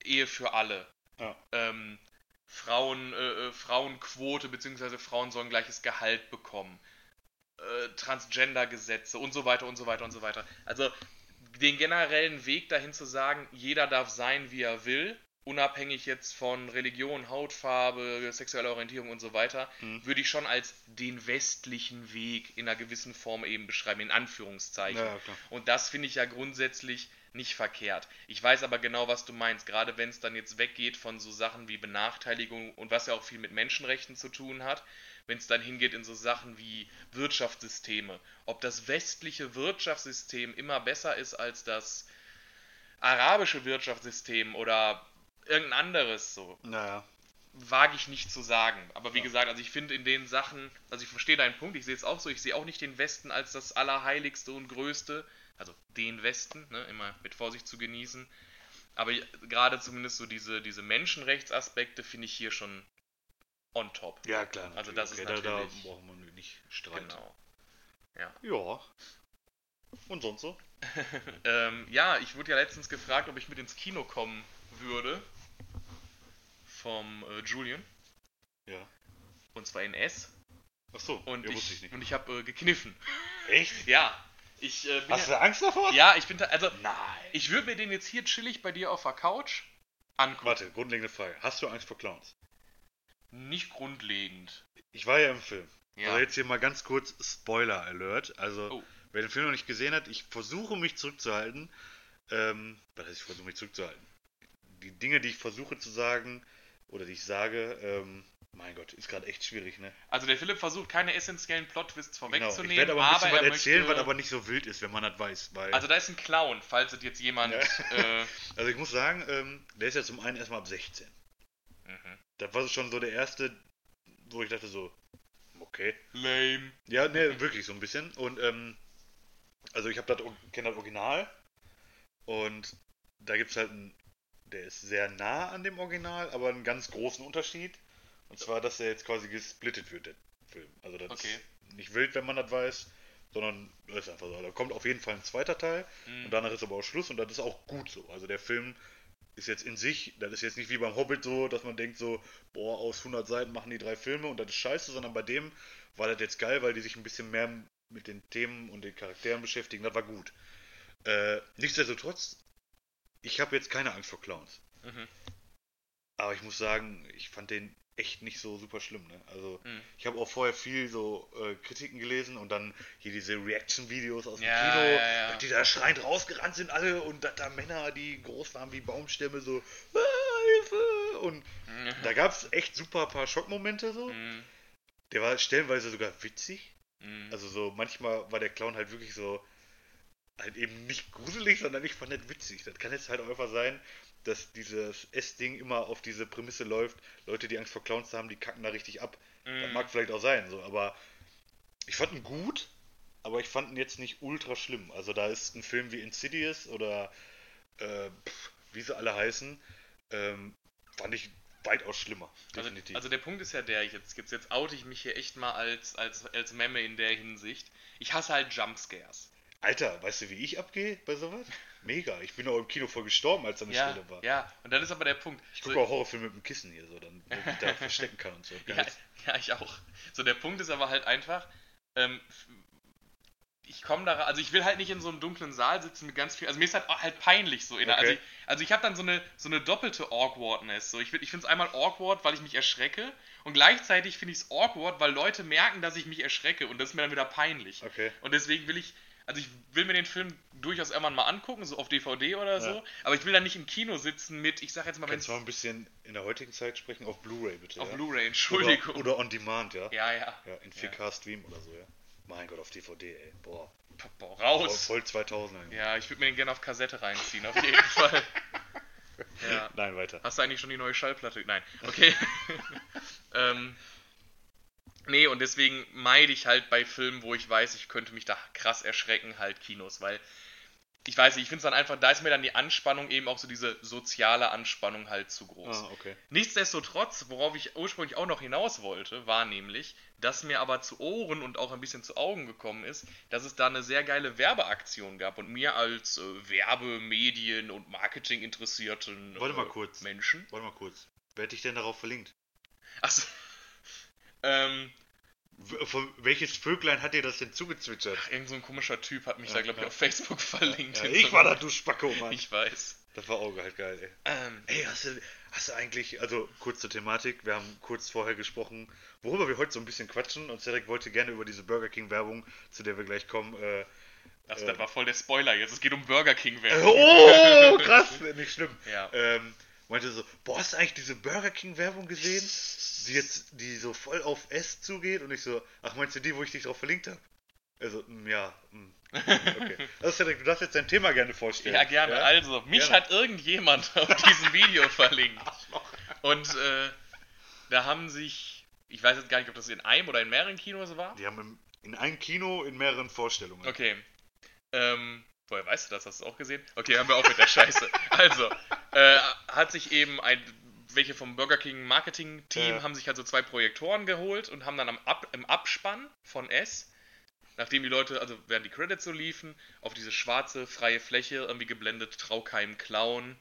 Ehe für alle, Ja. ähm, Frauen, äh, äh, Frauenquote bzw. Frauen sollen gleiches Gehalt bekommen, äh, Transgender-Gesetze und so weiter und so weiter und so weiter. Also den generellen Weg dahin zu sagen, jeder darf sein, wie er will, unabhängig jetzt von Religion, Hautfarbe, sexueller Orientierung und so weiter, Mhm. würde ich schon als den westlichen Weg in einer gewissen Form eben beschreiben, in Anführungszeichen. Ja. Und das finde ich ja grundsätzlich nicht verkehrt. Ich weiß aber genau, was du meinst, gerade wenn es dann jetzt weggeht von so Sachen wie Benachteiligung und was ja auch viel mit Menschenrechten zu tun hat, wenn es dann hingeht in so Sachen wie Wirtschaftssysteme. Ob das westliche Wirtschaftssystem immer besser ist als das arabische Wirtschaftssystem oder irgendein anderes so Naja. wage ich nicht zu sagen. Aber wie Ja. gesagt, also ich finde in den Sachen, also ich verstehe deinen Punkt, ich sehe es auch so, ich sehe auch nicht den Westen als das Allerheiligste und Größte, also den Westen, ne, immer mit Vorsicht zu genießen. Aber gerade zumindest so diese, diese Menschenrechtsaspekte finde ich hier schon on top. Ja, klar. Also natürlich. das ist okay, da, da natürlich- brauchen wir nicht streiten. Genau. Ja. Und sonst so? Ähm, ja, ich wurde ja letztens gefragt, ob ich mit ins Kino kommen würde. Vom äh, Julian. Ja. Und zwar in S. Ach so, Und ja, ich, ich und ich habe äh, gekniffen. Echt? Ja, ich äh, Hast ja, du Angst davor? ja, ich bin da, also Nein. ich würde mir den jetzt hier chillig bei dir auf der Couch angucken. Warte, grundlegende Frage. Hast du Angst vor Clowns? Nicht grundlegend. Ich war ja im Film. Ja. Also jetzt hier mal ganz kurz Spoiler Alert. Also, Oh. wer den Film noch nicht gesehen hat, ich versuche mich zurückzuhalten. Ähm, was heißt, ich versuche mich zurückzuhalten? Die Dinge, die ich versuche zu sagen oder die ich sage, ähm, mein Gott, ist gerade echt schwierig, ne? Also der Philipp versucht keine essentiellen Plot-Twists Genau. vorwegzunehmen, Ich werde aber ein bisschen was er erzählen, möchte, was aber nicht so wild ist, wenn man das weiß. Weil, Also da ist ein Clown, falls es jetzt jemand. Ja. Äh, also ich muss sagen, ähm, der ist ja zum einen erstmal ab 16. mhm. Das war schon so der erste, wo ich dachte so, okay. Lame. Ja, ne, wirklich so ein bisschen. Und ähm, also ich habe das kenne das Original und da gibt es halt einen, der ist sehr nah an dem Original, aber einen ganz großen Unterschied. Und zwar, dass er jetzt quasi gesplittet wird, der Film. Also das Okay. ist nicht wild, wenn man das weiß, sondern das ist einfach so. Da kommt auf jeden Fall ein zweiter Teil Mhm. und danach ist aber auch Schluss und das ist auch gut so. Also der Film ist jetzt in sich, das ist jetzt nicht wie beim Hobbit so, dass man denkt so, boah, aus 100 Seiten machen die drei Filme und das ist scheiße, sondern bei dem war das jetzt geil, weil die sich ein bisschen mehr mit den Themen und den Charakteren beschäftigen, das war gut. Äh, nichtsdestotrotz, ich habe jetzt keine Angst vor Clowns. Mhm. Aber ich muss sagen, ich fand den echt nicht so super schlimm. Ne? Also Mhm. ich habe auch vorher viel so äh, Kritiken gelesen und dann hier diese Reaction-Videos aus dem Ja, Kino, ja, ja. die da schreiend rausgerannt sind alle und da, da Männer, die groß waren wie Baumstämme, so "Ah, Hilfe! Und da gab es echt super paar Schockmomente so. Mhm. Der war stellenweise sogar witzig. Mhm. Also so manchmal war der Clown halt wirklich so halt eben nicht gruselig, sondern ich fand das witzig. Das kann jetzt halt auch einfach sein, dass dieses S-Ding immer auf diese Prämisse läuft, Leute, die Angst vor Clowns haben, die kacken da richtig ab. Das Mhm. mag vielleicht auch sein, so, aber ich fand ihn gut, aber ich fand ihn jetzt nicht ultra schlimm. Also da ist ein Film wie Insidious oder äh, pff, wie sie alle heißen, ähm, fand ich weitaus schlimmer. Also, Definitiv. also der Punkt ist ja der, jetzt, jetzt, jetzt oute ich mich hier echt mal als, als, als Memme in der Hinsicht. Ich hasse halt Jumpscares. Alter, weißt du, wie ich abgehe bei sowas? Mega. Ich bin auch im Kino voll gestorben, als da eine Ja, Stelle war. ja, und dann ist aber der Punkt. Ich So- gucke auch Horrorfilme mit dem Kissen hier, so, dann, wo ich mich da verstecken kann und so. Ja, ja, ich auch. So, der Punkt ist aber halt einfach, ähm, ich komme da, also ich will halt nicht in so einem dunklen Saal sitzen mit ganz viel, also mir ist halt, auch halt peinlich so. Der- Also Okay. ich, also ich habe dann so eine, so eine doppelte Awkwardness. So. Ich, ich finde es einmal awkward, weil ich mich erschrecke und gleichzeitig finde ich es awkward, weil Leute merken, dass ich mich erschrecke und das ist mir dann wieder peinlich. Okay. Und deswegen will ich, also ich will mir den Film durchaus irgendwann mal angucken, so auf DVD oder so, Ja. aber ich will dann nicht im Kino sitzen mit, ich sag jetzt mal, wenn Kannst du mal ein bisschen in der heutigen Zeit sprechen? Auf Blu-ray bitte. auf ja? Blu-ray, Entschuldigung. Oder, oder on Demand, ja? ja, ja. Ja, in 4K Stream oder so, ja. Mein Gott, auf DVD, ey. Boah. Boah, raus. voll 2000er. Ja, ich würde mir den gerne auf Kassette reinziehen, auf jeden Fall. Ja. Nein, weiter. Hast du eigentlich schon die neue Schallplatte? Nein. Okay. ähm, nee, und deswegen meide ich halt bei Filmen, wo ich weiß, ich könnte mich da krass erschrecken, halt Kinos, weil ich weiß nicht, ich finde es dann einfach, da ist mir dann die Anspannung eben auch so diese soziale Anspannung halt zu groß. Ah, okay. Nichtsdestotrotz, worauf ich ursprünglich auch noch hinaus wollte, war nämlich, dass mir aber zu Ohren und auch ein bisschen zu Augen gekommen ist, dass es da eine sehr geile Werbeaktion gab und mir als äh, Werbe-, Medien- und Marketing interessierten Warte mal äh, kurz. Menschen. Warte mal kurz. Wer hat dich denn darauf verlinkt? Achso. Ähm, welches Vöglein hat dir das denn zugezwitschert? ach, irgend so ein komischer Typ hat mich Ja, da, glaube ich, auf Facebook verlinkt. Ja, ich war da, du Spacko, Mann. Ich weiß. Das war auch halt geil, ey. Ähm, Ey, hast du, hast du eigentlich, also kurz zur Thematik, wir haben kurz vorher gesprochen, worüber wir heute so ein bisschen quatschen und Cedric wollte gerne über diese Burger King Werbung, zu der wir gleich kommen, äh, das, Äh. das war voll der Spoiler jetzt. Es geht um Burger King Werbung. oh, krass, nicht schlimm. Ja. Ähm, meinte so, boah, hast du eigentlich diese Burger King Werbung gesehen, die jetzt, die so voll auf S zugeht und ich so, ach, meinst du die, wo ich dich drauf verlinkt habe? Also, mm, ja, mm, okay. Also Cedric, du darfst jetzt dein Thema gerne vorstellen. Ja, gerne. Also, mich Gerne. hat irgendjemand auf diesem Video verlinkt. Und äh, da haben sich, ich weiß jetzt gar nicht, ob das in einem oder in mehreren Kinos war. Die haben im, in einem Kino in mehreren Vorstellungen. Okay. Ähm, woher weißt du das? Hast du auch gesehen? Okay, hören wir auf mit der Scheiße. Also, äh, hat sich eben ein, welche vom Burger King Marketing Team Ja. haben sich halt so zwei Projektoren geholt und haben dann am Ab, im Abspann von S, nachdem die Leute, also während die Credits so liefen, auf diese schwarze freie Fläche irgendwie geblendet, Traukeim Clown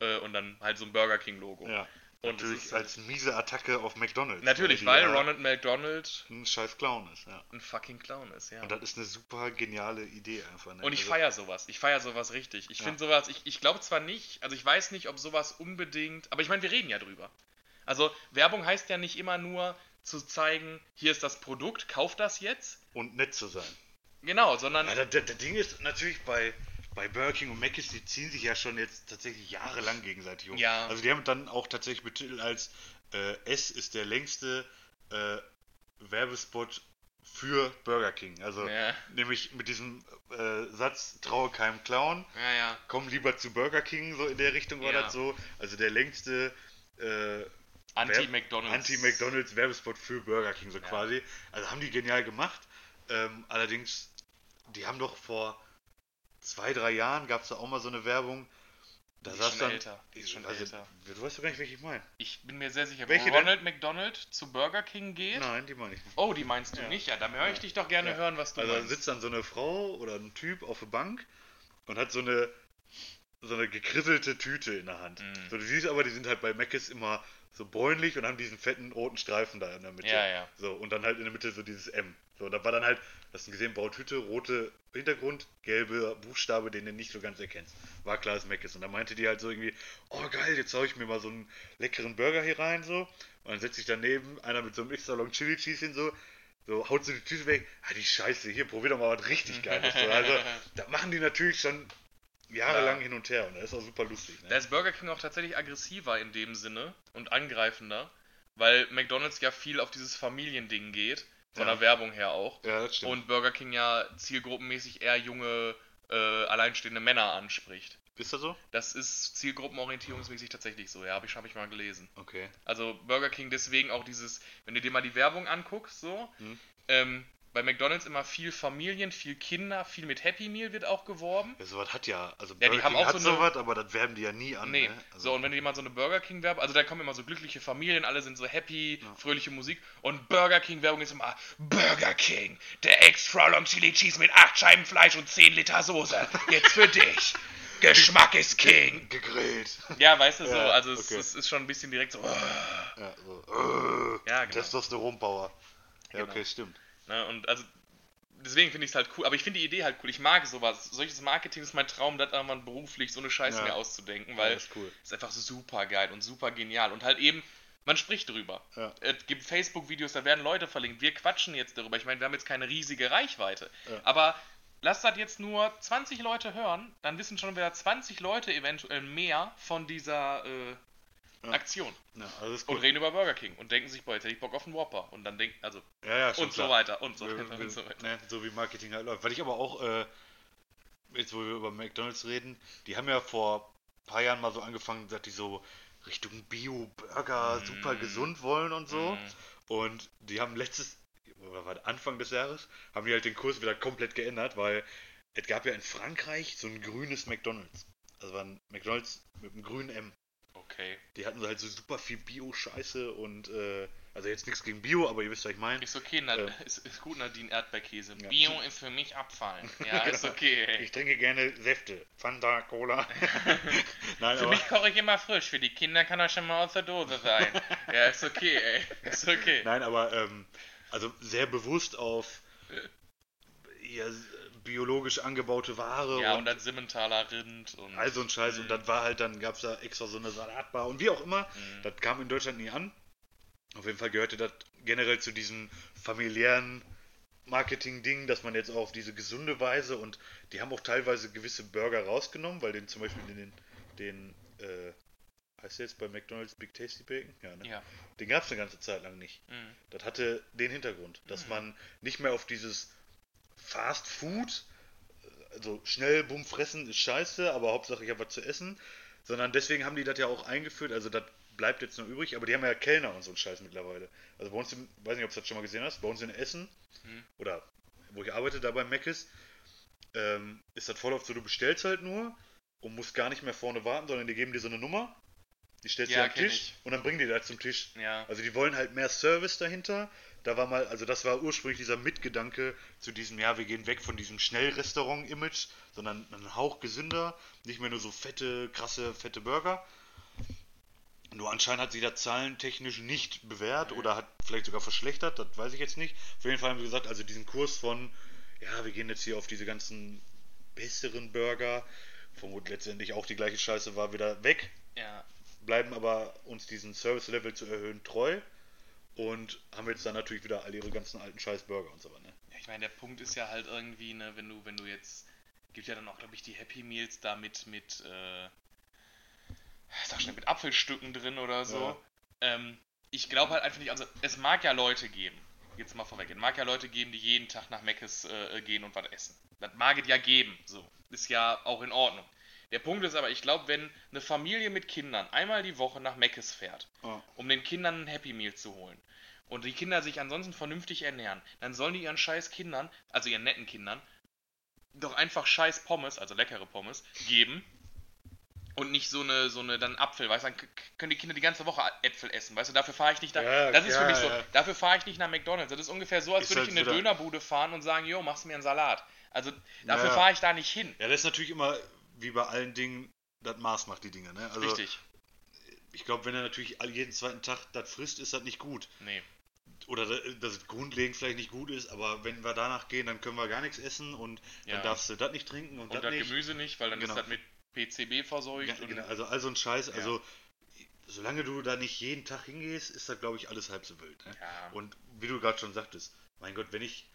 äh, und dann halt so ein Burger King Logo. Ja. Und ist- als miese Attacke auf McDonalds. Natürlich, weil ja Ronald McDonald ein scheiß Clown ist, ja. ein fucking Clown ist, ja. Und das ist eine super geniale Idee einfach. Ne? Und ich Also, feiere sowas. Ich feiere sowas richtig. Ich Ja. finde sowas, ich, ich glaube zwar nicht, also ich weiß nicht, ob sowas unbedingt, aber ich meine, wir reden ja drüber. Also Werbung heißt ja nicht immer nur zu zeigen, hier ist das Produkt, kauf das jetzt. Und nett zu sein. Genau, sondern Ja, das, das, das Ding ist natürlich bei, bei Burger King und Mc's, die ziehen sich ja schon jetzt tatsächlich jahrelang gegenseitig um. Ja. Also die haben dann auch tatsächlich betitelt als äh, S ist der längste äh, Werbespot für Burger King. Also Ja. nämlich mit diesem äh, Satz, traue keinem Clown, ja, ja. komm lieber zu Burger King, so in der Richtung war das so. Also der längste äh, Anti-McDonalds. Anti-McDonalds Werbespot für Burger King, so quasi. Also haben die genial gemacht. Ähm, allerdings, die haben doch vor zwei, drei Jahren gab es da auch mal so eine Werbung. Da Die ist dann. älter. Die ist schon also, älter. Du weißt doch gar nicht, welche ich meine. Ich bin mir sehr sicher, Welche wo denn? Ronald McDonald zu Burger King geht. Nein, die meine ich nicht. Oh, die meinst du Ja. nicht? Ja, dann höre ich dich doch gerne Ja. hören, was du Also meinst. sitzt dann so eine Frau oder ein Typ auf der Bank und hat so eine so eine gekrisselte Tüte in der Hand. Mhm. So, du siehst aber, die sind halt bei Mc's immer so bräunlich und haben diesen fetten roten Streifen da in der Mitte. Ja, ja. So, und dann halt in der Mitte so dieses M. So, da war dann halt, hast du gesehen, blaue Tüte, rote Hintergrund, gelbe Buchstabe, den du nicht so ganz erkennst. War klar, dass Mac ist. Und dann meinte die halt so irgendwie, oh geil, jetzt hau ich mir mal so einen leckeren Burger hier rein, so. Und dann setzt sich daneben einer mit so einem extra Long Chili Cheese hin, so. So, haut so die Tüte weg. Ah, die Scheiße, hier, probier doch mal was richtig Geiles. So, also, da machen die natürlich schon jahrelang Ja. hin und her. Und das ist auch super lustig. Da Ne? ist Burger King auch tatsächlich aggressiver in dem Sinne und angreifender, weil McDonalds ja viel auf dieses Familiending geht, von Ja. der Werbung her auch. Ja, das stimmt. Und Burger King ja zielgruppenmäßig eher junge, äh, alleinstehende Männer anspricht. ist das so? Das ist zielgruppenorientierungsmäßig tatsächlich so, ja, habe ich, hab ich mal gelesen. Okay. Also Burger King deswegen auch dieses, wenn du dir mal die Werbung anguckst, so, Hm. ähm, bei McDonalds immer viel Familien, viel Kinder, viel mit Happy Meal wird auch geworben. Ja, sowas hat ja, also Ja, die Burger haben King auch hat so eine- sowas, aber das werben die ja nie an. Nee, Ne? Also, so und wenn mal so eine Burger King Werbung, also da kommen immer so glückliche Familien, alle sind so happy, Ja. fröhliche Musik und Burger King Werbung ist immer Burger King, der extra long Chili Cheese mit 8 Scheiben Fleisch und 10 Liter Soße, jetzt für dich. Geschmack ist King. gegrillt. Ja, weißt du so, Ja, also es, okay. es ist schon ein bisschen direkt so, ja, so. äh, Ja, genau. Testosteron-Power. Ja, Genau. okay, stimmt. Ne, und also deswegen finde ich es halt cool, aber ich finde die Idee halt cool. Ich mag sowas. Solches Marketing ist mein Traum, das irgendwann beruflich so eine Scheiße Ja. mir auszudenken, Ja, weil das ist cool. ist einfach super geil und super genial und halt eben man spricht drüber. Ja. Es gibt Facebook-Videos, da werden Leute verlinkt. Wir quatschen jetzt darüber. Ich meine, wir haben jetzt keine riesige Reichweite. Ja. Aber lasst das jetzt nur 20 Leute hören, dann wissen schon wieder 20 Leute eventuell mehr von dieser äh, Ja. Aktion. Ja, also Und reden über Burger King und denken sich, boah, jetzt hätte ich Bock auf einen Whopper. Und dann denken, also, Ja, und so weiter und so Wir- weiter und so weiter. Ne, so wie Marketing halt läuft. Weil ich aber auch, äh, jetzt wo wir über McDonalds reden, die haben ja vor ein paar Jahren mal so angefangen, dass die so Richtung Bio-Burger Mm. super gesund wollen und so. Mhm. Und die haben letztes, oder war das Anfang des Jahres, haben die halt den Kurs wieder komplett geändert, weil es gab ja in Frankreich so ein grünes McDonalds. Also war ein McDonalds mit einem grünen M. okay. Die hatten halt so super viel Bio-Scheiße und, äh, also jetzt nichts gegen Bio, aber ihr wisst, was ich meine. Ist okay, Na, Äh. ist, ist gut, Nadine Erdbeerkäse. Ja. Bio ist für mich Abfall. Ja, ist Genau. okay, ey. Ich trinke gerne Säfte. Fanta, Cola. Nein, Für aber, mich koche ich immer frisch, für die Kinder kann er schon mal aus der Dose sein. ja, ist okay, ey. Ist okay. nein, aber, ähm, also sehr bewusst auf ja, biologisch angebaute Ware Ja, und, und dann Simmentaler Rind und. all so ein Scheiß. Und Mhm. das war halt, dann gab es da extra so eine Salatbar und wie auch immer. Mhm. Das kam in Deutschland nie an. Auf jeden Fall gehörte das generell zu diesem familiären Marketing-Ding, dass man jetzt auch auf diese gesunde Weise und die haben auch teilweise gewisse Burger rausgenommen, weil den zum Beispiel den, den äh, heißt der jetzt bei McDonalds Big Tasty Bacon? Ja, ne? Ja. Den gab es eine ganze Zeit lang nicht. Mhm. Das hatte den Hintergrund, dass Mhm. man nicht mehr auf dieses Fast Food, also schnell, bumm, fressen ist scheiße, aber Hauptsache ich habe was zu essen, sondern deswegen haben die das ja auch eingeführt, also das bleibt jetzt noch übrig, aber die haben ja Kellner und so einen Scheiß mittlerweile. Also bei uns, im, weiß nicht, ob du das schon mal gesehen hast, bei uns in Essen, Mhm. oder wo ich arbeite, da bei Mc's, ähm, ist das voll oft so, du bestellst halt nur und musst gar nicht mehr vorne warten, sondern die geben dir so eine Nummer, die stellst du Ja, am kenn Tisch ich. und dann bringen die das zum Tisch. Ja. Also die wollen halt mehr Service dahinter. Da war mal, also das war ursprünglich dieser Mitgedanke zu diesem, ja, wir gehen weg von diesem Schnellrestaurant-Image, sondern einen Hauch gesünder, nicht mehr nur so fette, krasse, fette Burger. Nur anscheinend hat sich das zahlentechnisch nicht bewährt oder hat vielleicht sogar verschlechtert, das weiß ich jetzt nicht. Auf jeden Fall haben wir gesagt, also diesen Kurs von, ja, wir gehen jetzt hier auf diese ganzen besseren Burger, wo letztendlich auch die gleiche Scheiße war, wieder weg Ja. bleiben aber uns diesen Service-Level zu erhöhen treu und haben jetzt dann natürlich wieder all ihre ganzen alten Scheiß-Burger und so weiter. Ne? Ja, ich meine, der Punkt ist ja halt irgendwie, ne, wenn du, wenn du jetzt, gibt ja dann auch, glaube ich, die Happy Meals da mit, mit, äh, sag schnell, mit Apfelstücken drin oder so. Ja. Ähm, ich glaube halt einfach nicht, also es mag ja Leute geben, jetzt mal vorweg, es mag ja Leute geben, die jeden Tag nach Meckes äh, gehen und was essen. Das mag es ja geben, so. Ist ja auch in Ordnung. Der Punkt ist aber, ich glaube, wenn eine Familie mit Kindern einmal die Woche nach Meckes fährt, Oh. um den Kindern ein Happy Meal zu holen und die Kinder sich ansonsten vernünftig ernähren, dann sollen die ihren scheiß Kindern, also ihren netten Kindern, doch einfach scheiß Pommes, also leckere Pommes, geben und nicht so eine, so eine, dann Apfel, weißt du, dann können die Kinder die ganze Woche Äpfel essen, weißt du, dafür fahre ich nicht da, Ja, das ist ja, für mich so, ja. dafür fahre ich nicht nach McDonalds, das ist ungefähr so, als Ist würde ich halt in eine wieder- Dönerbude fahren und sagen, jo, machst mir einen Salat, also dafür fahre ich da nicht hin, Ja, das ist natürlich immer, wie bei allen Dingen, das Maß macht die Dinge. Ne? Also richtig, ich glaube, wenn er natürlich jeden zweiten Tag das frisst, ist das nicht gut. nee, Oder da- dass es grundlegend vielleicht nicht gut ist, aber wenn wir danach gehen, dann können wir gar nichts essen und Ja. dann darfst du das nicht trinken und, und das nicht. Gemüse nicht, weil dann Genau. ist das mit PCB verseucht Ja, genau, also all so ein Scheiß. Ja. Also solange du da nicht jeden Tag hingehst, ist das, glaube ich, alles halb so wild. Ne? ja, Und wie du gerade schon sagtest, mein Gott, wenn ich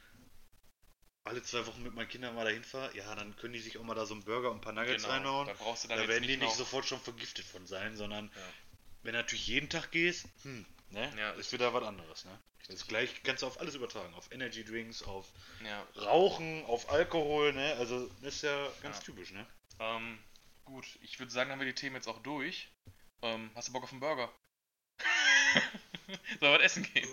alle zwei Wochen mit meinen Kindern mal dahin fahre, ja, dann können die sich auch mal da so einen Burger und ein paar Nuggets genau, reinhauen. da brauchst du dann Da werden die nicht sofort schon vergiftet von sein, sondern Ja. wenn du natürlich jeden Tag gehst, hm, ne, Ja, ist wieder was anderes. Ne? Das ist gleich kannst du auf alles übertragen, auf Energy Drinks, auf ja, Rauchen, auf Alkohol, ne? Also das ist ja ganz typisch, ne? Ähm, gut, ich würde sagen, haben wir die Themen jetzt auch durch. Ähm, hast du Bock auf einen Burger? Soll was essen gehen?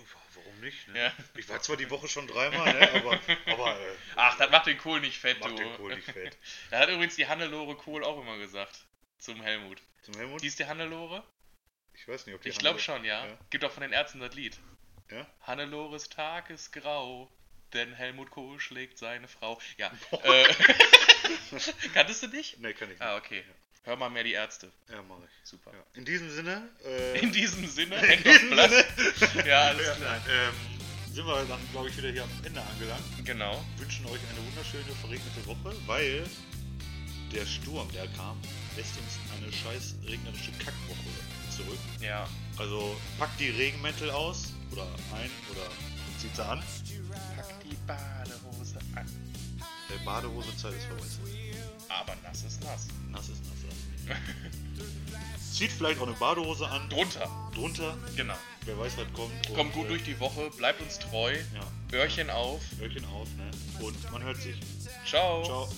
Warum nicht? Ne? Ja. Ich war zwar die Woche schon dreimal, ne? aber, aber äh, Ach, das macht den Kohl nicht fett, macht du. den Kohl nicht fett. Da hat übrigens die Hannelore Kohl auch immer gesagt. Zum Helmut. Zum Helmut? Hieß die Hannelore? Ich weiß nicht, ob die Ich glaube schon, ja. Ja. Gibt auch von den Ärzten das Lied. Ja? Hannelores Tag ist grau, denn Helmut Kohl schlägt seine Frau. Ja. Äh, kanntest du dich? Nee, kann ich nicht. Ah, okay. Hör mal mehr die Ärzte. Ja, mach ich. Super. Ja. In diesem Sinne, äh, In diesem Sinne, in diesem. Sinne Ja, alles ja, klar. ähm, sind wir dann, glaube ich, wieder hier am Ende angelangt. Genau. wünschen euch eine wunderschöne verregnete Woche, weil der Sturm, der kam, lässt uns eine scheiß regnerische Kackwoche zurück. Ja. Also packt die Regenmäntel aus oder ein oder zieht sie an. Pack die Badehose an. Der Badehosezeit ist vorbei. Aber nass ist nass. Nass ist nass. Ja. Zieht vielleicht auch eine Badehose an, Drunter. drunter, Genau. wer weiß, was kommt. Kommt gut äh, durch die Woche, bleibt uns treu. Ja, Öhrchen auf. Öhrchen auf, ne? Und man hört sich. Ciao. Ciao.